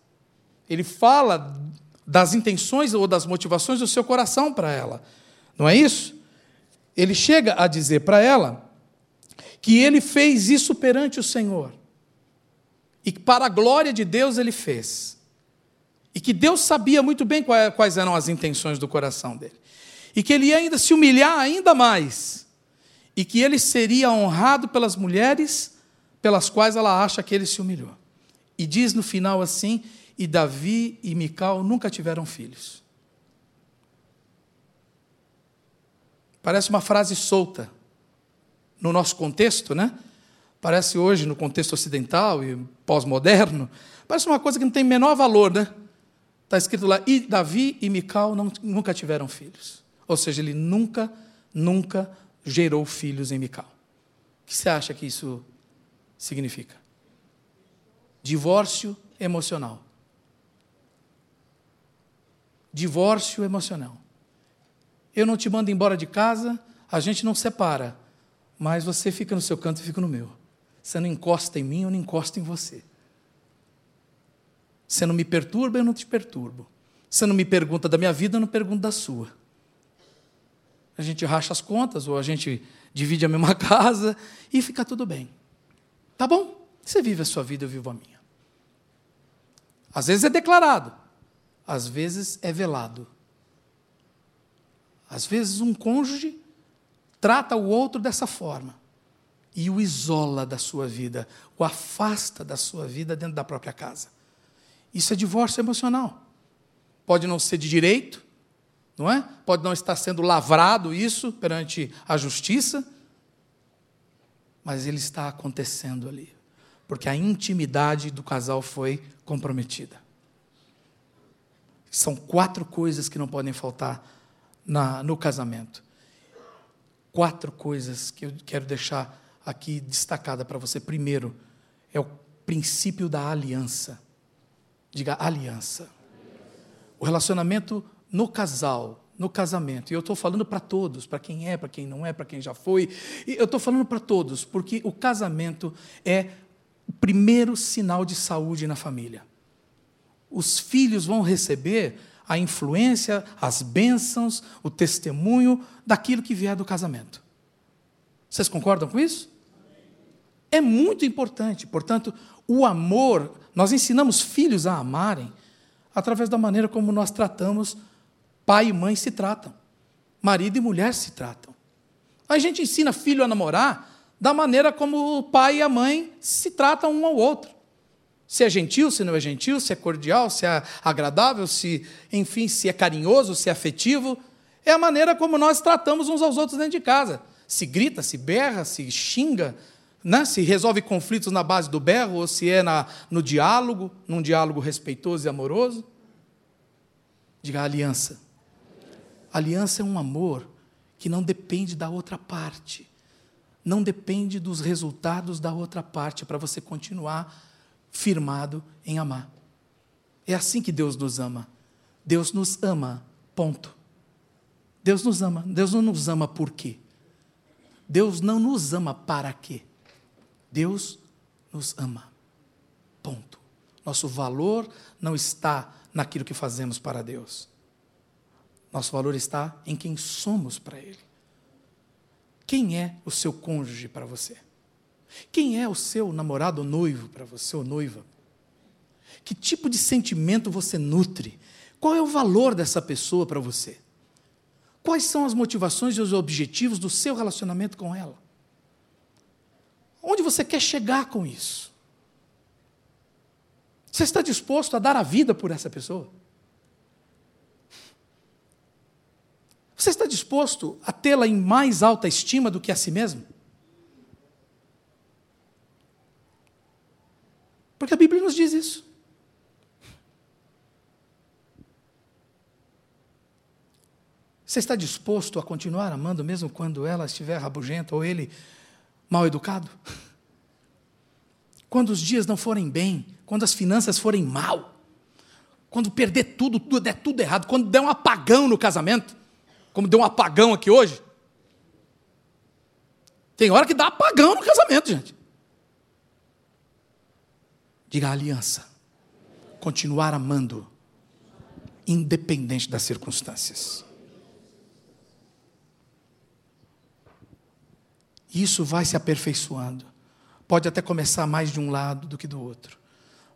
Ele fala das intenções ou das motivações do seu coração para ela. Não é isso? Ele chega a dizer para ela que ele fez isso perante o Senhor. E que para a glória de Deus ele fez. E que Deus sabia muito bem quais eram as intenções do coração dele e que ele ia ainda se humilhar ainda mais, e que ele seria honrado pelas mulheres pelas quais ela acha que ele se humilhou. E diz no final assim: e Davi e Mical nunca tiveram filhos. Parece uma frase solta no nosso contexto, né? Parece hoje, no contexto ocidental e pós-moderno, parece uma coisa que não tem menor valor, né? Está escrito lá: e Davi e Mical não, nunca tiveram filhos. Ou seja, ele nunca, nunca gerou filhos em Mical. O que você acha que isso significa? Divórcio emocional. Divórcio emocional. Eu não te mando embora de casa, a gente não separa, mas você fica no seu canto e fica no meu. Você não encosta em mim, eu não encosto em você. Você não me perturba, eu não te perturbo. Você não me pergunta da minha vida, eu não pergunto da sua. A gente racha as contas, ou a gente divide a mesma (laughs) casa, e fica tudo bem. Tá bom? Você vive a sua vida, eu vivo a minha. Às vezes é declarado, às vezes é velado. Às vezes um cônjuge trata o outro dessa forma e o isola da sua vida, o afasta da sua vida dentro da própria casa. Isso é divórcio emocional. Pode não ser de direito, não é? Pode não estar sendo lavrado isso perante a justiça, mas ele está acontecendo ali, porque a intimidade do casal foi comprometida. São quatro coisas que não podem faltar na, no casamento. Quatro coisas que eu quero deixar aqui destacada para você. Primeiro, é o princípio da aliança. Diga aliança. O relacionamento no casal, no casamento. E eu estou falando para todos, para quem é, para quem não é, para quem já foi. E eu estou falando para todos, porque o casamento é o primeiro sinal de saúde na família. Os filhos vão receber a influência, as bênçãos, o testemunho daquilo que vier do casamento. Vocês concordam com isso? É muito importante. Portanto, o amor, nós ensinamos filhos a amarem através da maneira como nós tratamos, pai e mãe se tratam, marido e mulher se tratam. A gente ensina filho a namorar da maneira como o pai e a mãe se tratam um ao outro. Se é gentil, se não é gentil, se é cordial, se é agradável, se, enfim, se é carinhoso, se é afetivo. É a maneira como nós tratamos uns aos outros dentro de casa. Se grita, se berra, se xinga, né? se resolve conflitos na base do berro, ou se é na, no diálogo, num diálogo respeitoso e amoroso. Diga aliança. Aliança é um amor que não depende da outra parte. Não depende dos resultados da outra parte para você continuar firmado em amar. É assim que Deus nos ama. Deus nos ama, ponto. Deus nos ama. Deus não nos ama por quê? Deus não nos ama para quê? Deus nos ama. Ponto. Nosso valor não está naquilo que fazemos para Deus. Nosso valor está em quem somos para Ele. Quem é o seu cônjuge para você? Quem é o seu namorado ou noivo para você, ou noiva? Que tipo de sentimento você nutre? Qual é o valor dessa pessoa para você? Quais são as motivações e os objetivos do seu relacionamento com ela? Onde você quer chegar com isso? Você está disposto a dar a vida por essa pessoa? Você está disposto a tê-la em mais alta estima do que a si mesmo? Porque a Bíblia nos diz isso. Você está disposto a continuar amando mesmo quando ela estiver rabugenta ou ele mal educado? Quando os dias não forem bem, quando as finanças forem mal, quando perder tudo, tudo der tudo errado, quando der um apagão no casamento, como deu um apagão aqui hoje. Tem hora que dá apagão no casamento, gente. Diga aliança. Continuar amando, independente das circunstâncias. Isso vai se aperfeiçoando. Pode até começar mais de um lado do que do outro.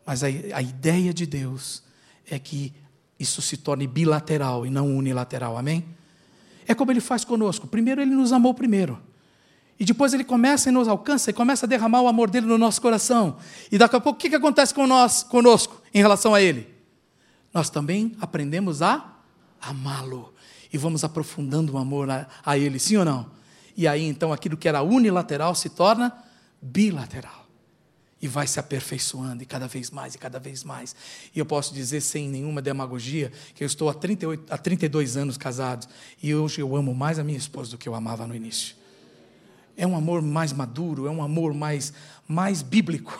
Mas a, a ideia de Deus é que isso se torne bilateral e não unilateral. Amém? É como ele faz conosco. Primeiro, ele nos amou primeiro. E depois ele começa e nos alcança e começa a derramar o amor dele no nosso coração. E daqui a pouco, o que, que acontece com nós, conosco em relação a ele? Nós também aprendemos a amá-lo. E vamos aprofundando o amor a, a ele, sim ou não? E aí, então, aquilo que era unilateral se torna bilateral. E vai se aperfeiçoando, e cada vez mais, e cada vez mais. E eu posso dizer, sem nenhuma demagogia, que eu estou há, 38, há 32 anos casado, e hoje eu amo mais a minha esposa do que eu amava no início. É um amor mais maduro, é um amor mais, mais bíblico.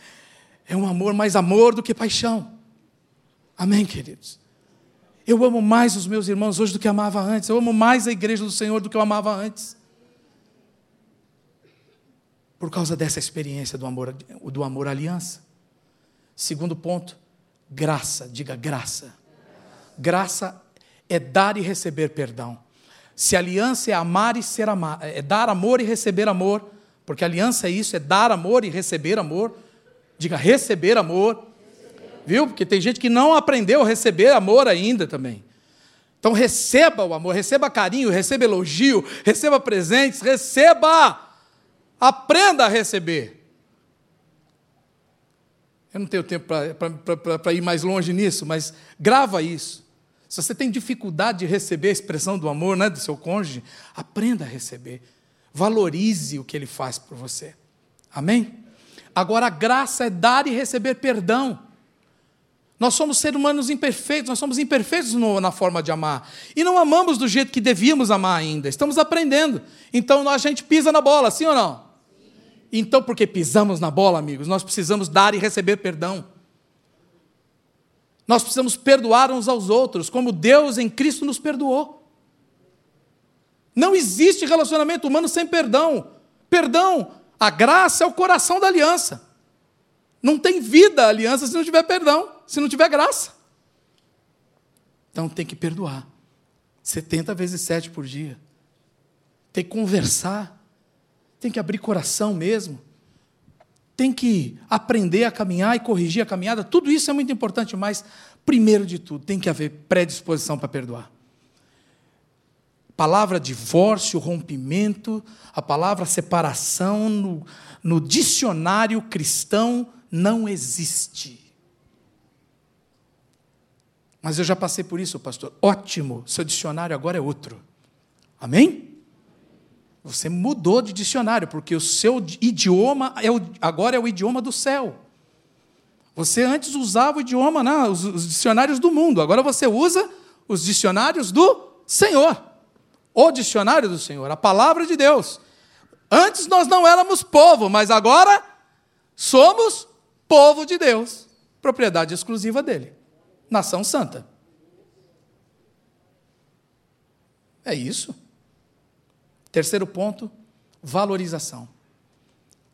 (laughs) é um amor mais amor do que paixão. Amém, queridos? Eu amo mais os meus irmãos hoje do que amava antes. Eu amo mais a igreja do Senhor do que eu amava antes. Por causa dessa experiência do amor, do amor aliança. Segundo ponto, graça. Diga graça. Graça é dar e receber perdão. Se aliança é amar e ser amado, é dar amor e receber amor, porque aliança é isso, é dar amor e receber amor. Diga receber amor. Viu? Porque tem gente que não aprendeu a receber amor ainda também. Então receba o amor, receba carinho, receba elogio, receba presentes, receba. Aprenda a receber. Eu não tenho tempo para ir mais longe nisso, mas grava isso. Se você tem dificuldade de receber a expressão do amor né, do seu cônjuge, aprenda a receber. Valorize o que ele faz por você. Amém? Agora, a graça é dar e receber perdão. Nós somos seres humanos imperfeitos, nós somos imperfeitos no, na forma de amar. E não amamos do jeito que devíamos amar ainda. Estamos aprendendo. Então a gente pisa na bola, sim ou não? Então, porque pisamos na bola, amigos, nós precisamos dar e receber perdão. Nós precisamos perdoar uns aos outros, como Deus em Cristo nos perdoou. Não existe relacionamento humano sem perdão. Perdão, a graça é o coração da aliança. Não tem vida a aliança se não tiver perdão, se não tiver graça. Então tem que perdoar. 70 vezes 7 por dia. Tem que conversar. Tem que abrir coração mesmo. Tem que aprender a caminhar e corrigir a caminhada. Tudo isso é muito importante, mas, primeiro de tudo, tem que haver predisposição para perdoar. palavra divórcio, rompimento, a palavra separação no, no dicionário cristão não existe. Mas eu já passei por isso, pastor. Ótimo, seu dicionário agora é outro. Amém? Você mudou de dicionário, porque o seu idioma é o, agora é o idioma do céu. Você antes usava o idioma, não, os, os dicionários do mundo, agora você usa os dicionários do Senhor. O dicionário do Senhor, a palavra de Deus. Antes nós não éramos povo, mas agora somos povo de Deus, propriedade exclusiva dele, nação santa. É isso. Terceiro ponto, valorização.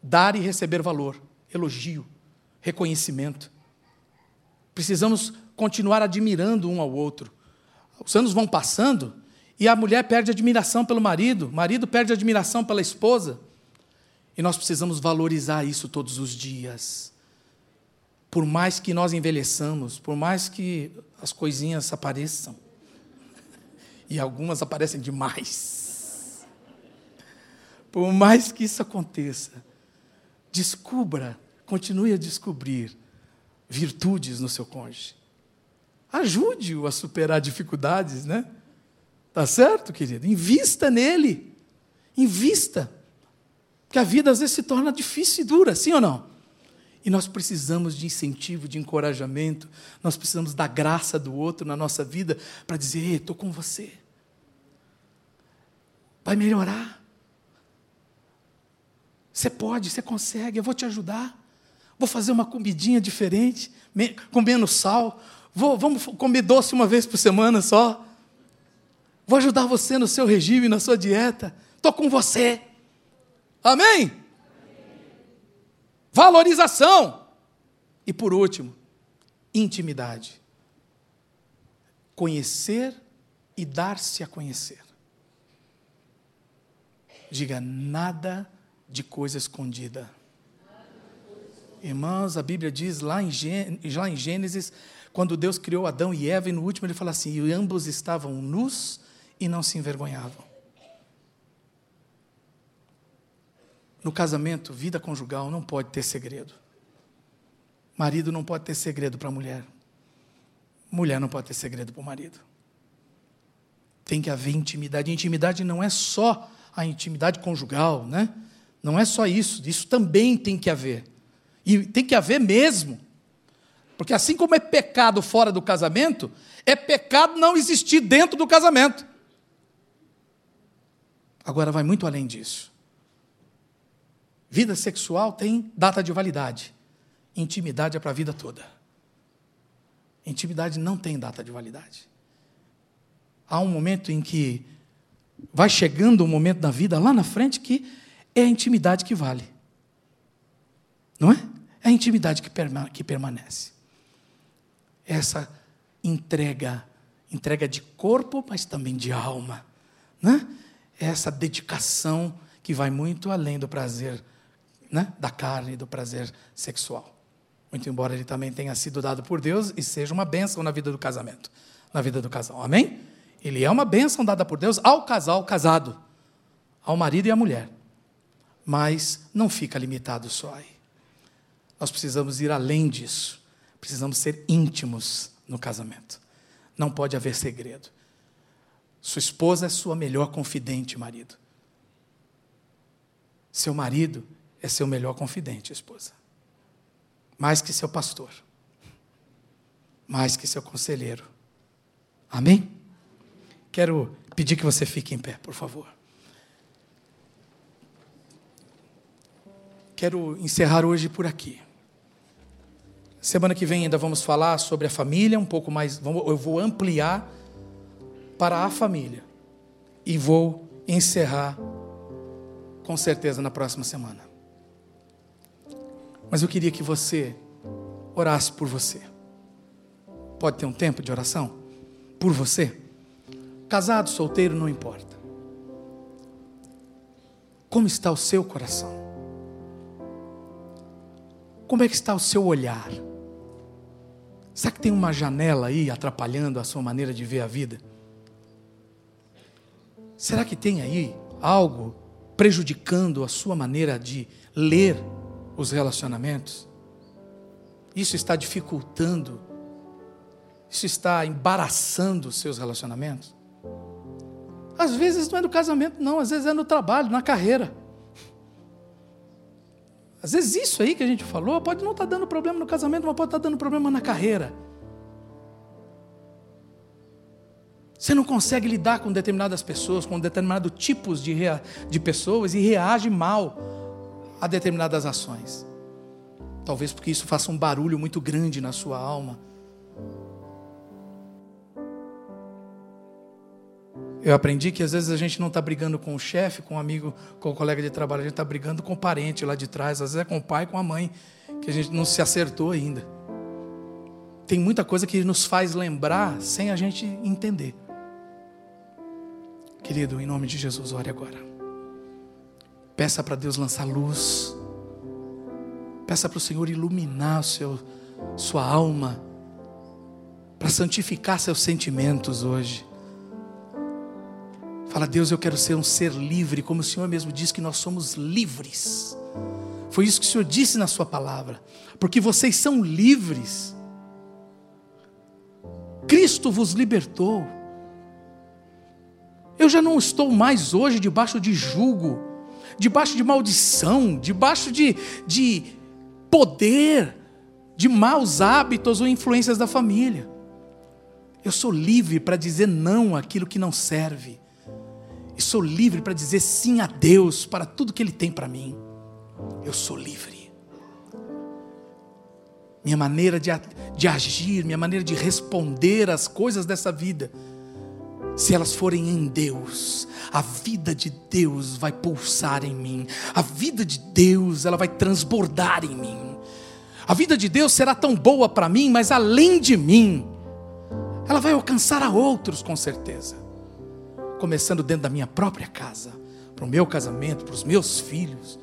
Dar e receber valor, elogio, reconhecimento. Precisamos continuar admirando um ao outro. Os anos vão passando e a mulher perde admiração pelo marido, o marido perde admiração pela esposa. E nós precisamos valorizar isso todos os dias por mais que nós envelheçamos, por mais que as coisinhas apareçam, (laughs) e algumas aparecem demais, por mais que isso aconteça, descubra, continue a descobrir virtudes no seu cônjuge. Ajude-o a superar dificuldades, né? Tá certo, querido? Invista nele. Invista. Porque a vida às vezes se torna difícil e dura, sim ou não? E nós precisamos de incentivo, de encorajamento, nós precisamos da graça do outro na nossa vida para dizer: estou com você. Vai melhorar. Você pode, você consegue, eu vou te ajudar. Vou fazer uma comidinha diferente, com menos sal. Vou, vamos comer doce uma vez por semana só. Vou ajudar você no seu regime, na sua dieta. Estou com você. Amém? valorização. E por último, intimidade. Conhecer e dar-se a conhecer. Diga nada de coisa escondida. Irmãos, a Bíblia diz lá em, lá em Gênesis, quando Deus criou Adão e Eva, e no último ele fala assim: e ambos estavam nus e não se envergonhavam. No casamento, vida conjugal não pode ter segredo. Marido não pode ter segredo para a mulher. Mulher não pode ter segredo para o marido. Tem que haver intimidade. intimidade não é só a intimidade conjugal, né? Não é só isso. Isso também tem que haver. E tem que haver mesmo. Porque assim como é pecado fora do casamento, é pecado não existir dentro do casamento. Agora vai muito além disso. Vida sexual tem data de validade. Intimidade é para a vida toda. Intimidade não tem data de validade. Há um momento em que vai chegando um momento da vida lá na frente que é a intimidade que vale. Não é? É a intimidade que, perma que permanece. Essa entrega entrega de corpo, mas também de alma. Né? É essa dedicação que vai muito além do prazer né? da carne, do prazer sexual. Muito embora ele também tenha sido dado por Deus e seja uma bênção na vida do casamento, na vida do casal. Amém? Ele é uma bênção dada por Deus ao casal casado, ao marido e à mulher. Mas não fica limitado só aí. Nós precisamos ir além disso. Precisamos ser íntimos no casamento. Não pode haver segredo. Sua esposa é sua melhor confidente, marido. Seu marido é seu melhor confidente, esposa. Mais que seu pastor. Mais que seu conselheiro. Amém? Quero pedir que você fique em pé, por favor. Quero encerrar hoje por aqui. Semana que vem ainda vamos falar sobre a família, um pouco mais. Eu vou ampliar para a família. E vou encerrar, com certeza, na próxima semana. Mas eu queria que você orasse por você. Pode ter um tempo de oração? Por você? Casado, solteiro, não importa. Como está o seu coração? Como é que está o seu olhar? Será que tem uma janela aí atrapalhando a sua maneira de ver a vida? Será que tem aí algo prejudicando a sua maneira de ler os relacionamentos? Isso está dificultando, isso está embaraçando os seus relacionamentos? Às vezes não é no casamento, não, às vezes é no trabalho, na carreira. Às vezes isso aí que a gente falou pode não estar dando problema no casamento, mas pode estar dando problema na carreira. Você não consegue lidar com determinadas pessoas, com determinados tipos de, de pessoas e reage mal a determinadas ações. Talvez porque isso faça um barulho muito grande na sua alma. Eu aprendi que às vezes a gente não está brigando com o chefe, com o um amigo, com o um colega de trabalho, a gente está brigando com o parente lá de trás, às vezes é com o pai, com a mãe, que a gente não se acertou ainda. Tem muita coisa que nos faz lembrar sem a gente entender. Querido, em nome de Jesus, ore agora. Peça para Deus lançar luz. Peça para o Senhor iluminar o seu, sua alma, para santificar seus sentimentos hoje. Fala, Deus, eu quero ser um ser livre, como o Senhor mesmo diz que nós somos livres. Foi isso que o Senhor disse na Sua palavra, porque vocês são livres. Cristo vos libertou. Eu já não estou mais hoje debaixo de julgo, debaixo de maldição, debaixo de, de poder, de maus hábitos ou influências da família. Eu sou livre para dizer não àquilo que não serve. E sou livre para dizer sim a Deus para tudo que Ele tem para mim. Eu sou livre. Minha maneira de, de agir, minha maneira de responder às coisas dessa vida se elas forem em Deus, a vida de Deus vai pulsar em mim. A vida de Deus, ela vai transbordar em mim. A vida de Deus será tão boa para mim, mas além de mim, ela vai alcançar a outros com certeza. Começando dentro da minha própria casa, para o meu casamento, para os meus filhos,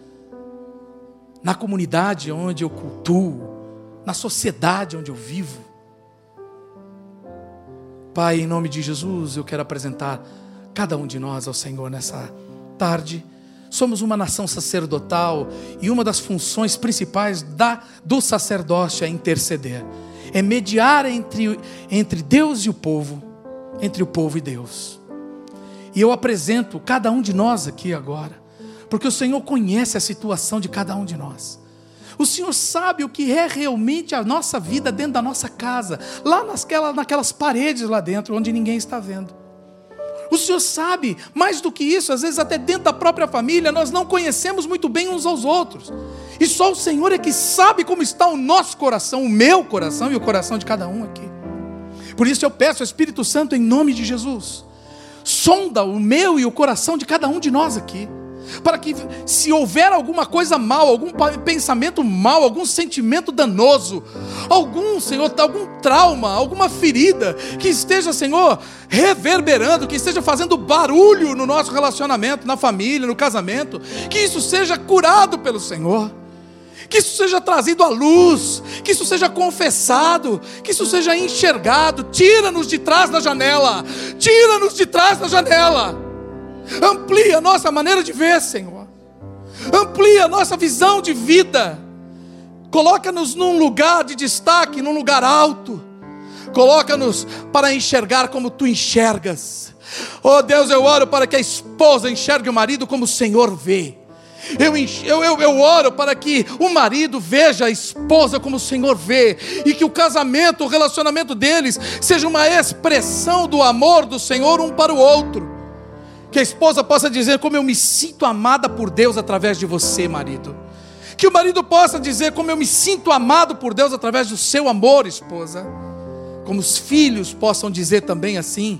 na comunidade onde eu cultuo, na sociedade onde eu vivo. Pai, em nome de Jesus, eu quero apresentar cada um de nós ao Senhor nessa tarde. Somos uma nação sacerdotal e uma das funções principais da, do sacerdócio é interceder, é mediar entre, entre Deus e o povo, entre o povo e Deus. E eu apresento cada um de nós aqui agora, porque o Senhor conhece a situação de cada um de nós. O Senhor sabe o que é realmente a nossa vida dentro da nossa casa, lá nasquela, naquelas paredes lá dentro, onde ninguém está vendo. O Senhor sabe, mais do que isso, às vezes até dentro da própria família, nós não conhecemos muito bem uns aos outros. E só o Senhor é que sabe como está o nosso coração, o meu coração e o coração de cada um aqui. Por isso eu peço ao Espírito Santo, em nome de Jesus, sonda o meu e o coração de cada um de nós aqui para que, se houver alguma coisa mal, algum pensamento mal, algum sentimento danoso, algum, Senhor, algum trauma, alguma ferida que esteja, Senhor, reverberando, que esteja fazendo barulho no nosso relacionamento, na família, no casamento, que isso seja curado pelo Senhor. Que isso seja trazido à luz, que isso seja confessado, que isso seja enxergado. Tira-nos de trás da janela, tira-nos de trás da janela Amplia a nossa maneira de ver, Senhor. Amplia a nossa visão de vida. Coloca-nos num lugar de destaque, num lugar alto. Coloca-nos para enxergar como tu enxergas. Oh Deus, eu oro para que a esposa enxergue o marido como o Senhor vê. Eu, eu, eu, eu, oro para que o marido veja a esposa como o Senhor vê, e que o casamento, o relacionamento deles, seja uma expressão do amor do Senhor um para o outro. Que a esposa possa dizer como eu me sinto amada por Deus através de você, marido. Que o marido possa dizer como eu me sinto amado por Deus através do seu amor, esposa. Como os filhos possam dizer também assim: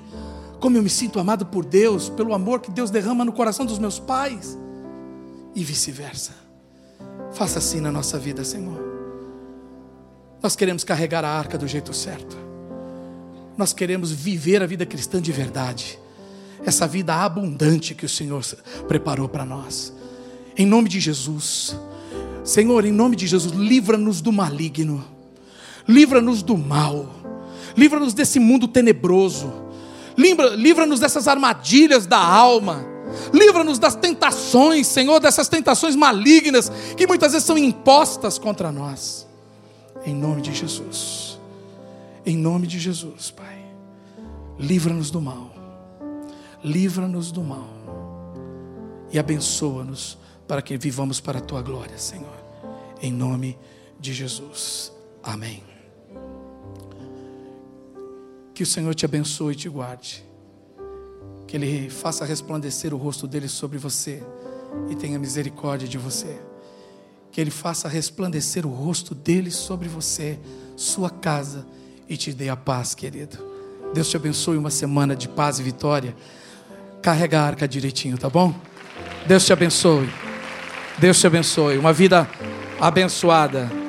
como eu me sinto amado por Deus, pelo amor que Deus derrama no coração dos meus pais. E vice-versa. Faça assim na nossa vida, Senhor. Nós queremos carregar a arca do jeito certo. Nós queremos viver a vida cristã de verdade essa vida abundante que o Senhor preparou para nós. Em nome de Jesus. Senhor, em nome de Jesus, livra-nos do maligno. Livra-nos do mal. Livra-nos desse mundo tenebroso. Livra-nos dessas armadilhas da alma. Livra-nos das tentações, Senhor, dessas tentações malignas que muitas vezes são impostas contra nós. Em nome de Jesus. Em nome de Jesus, Pai. Livra-nos do mal livra-nos do mal e abençoa-nos para que vivamos para a tua glória, Senhor. Em nome de Jesus. Amém. Que o Senhor te abençoe e te guarde. Que Ele faça resplandecer o rosto dele sobre você e tenha misericórdia de você. Que Ele faça resplandecer o rosto dele sobre você, sua casa e te dê a paz, querido. Deus te abençoe uma semana de paz e vitória carrega a arca direitinho, tá bom? Deus te abençoe. Deus te abençoe. Uma vida abençoada.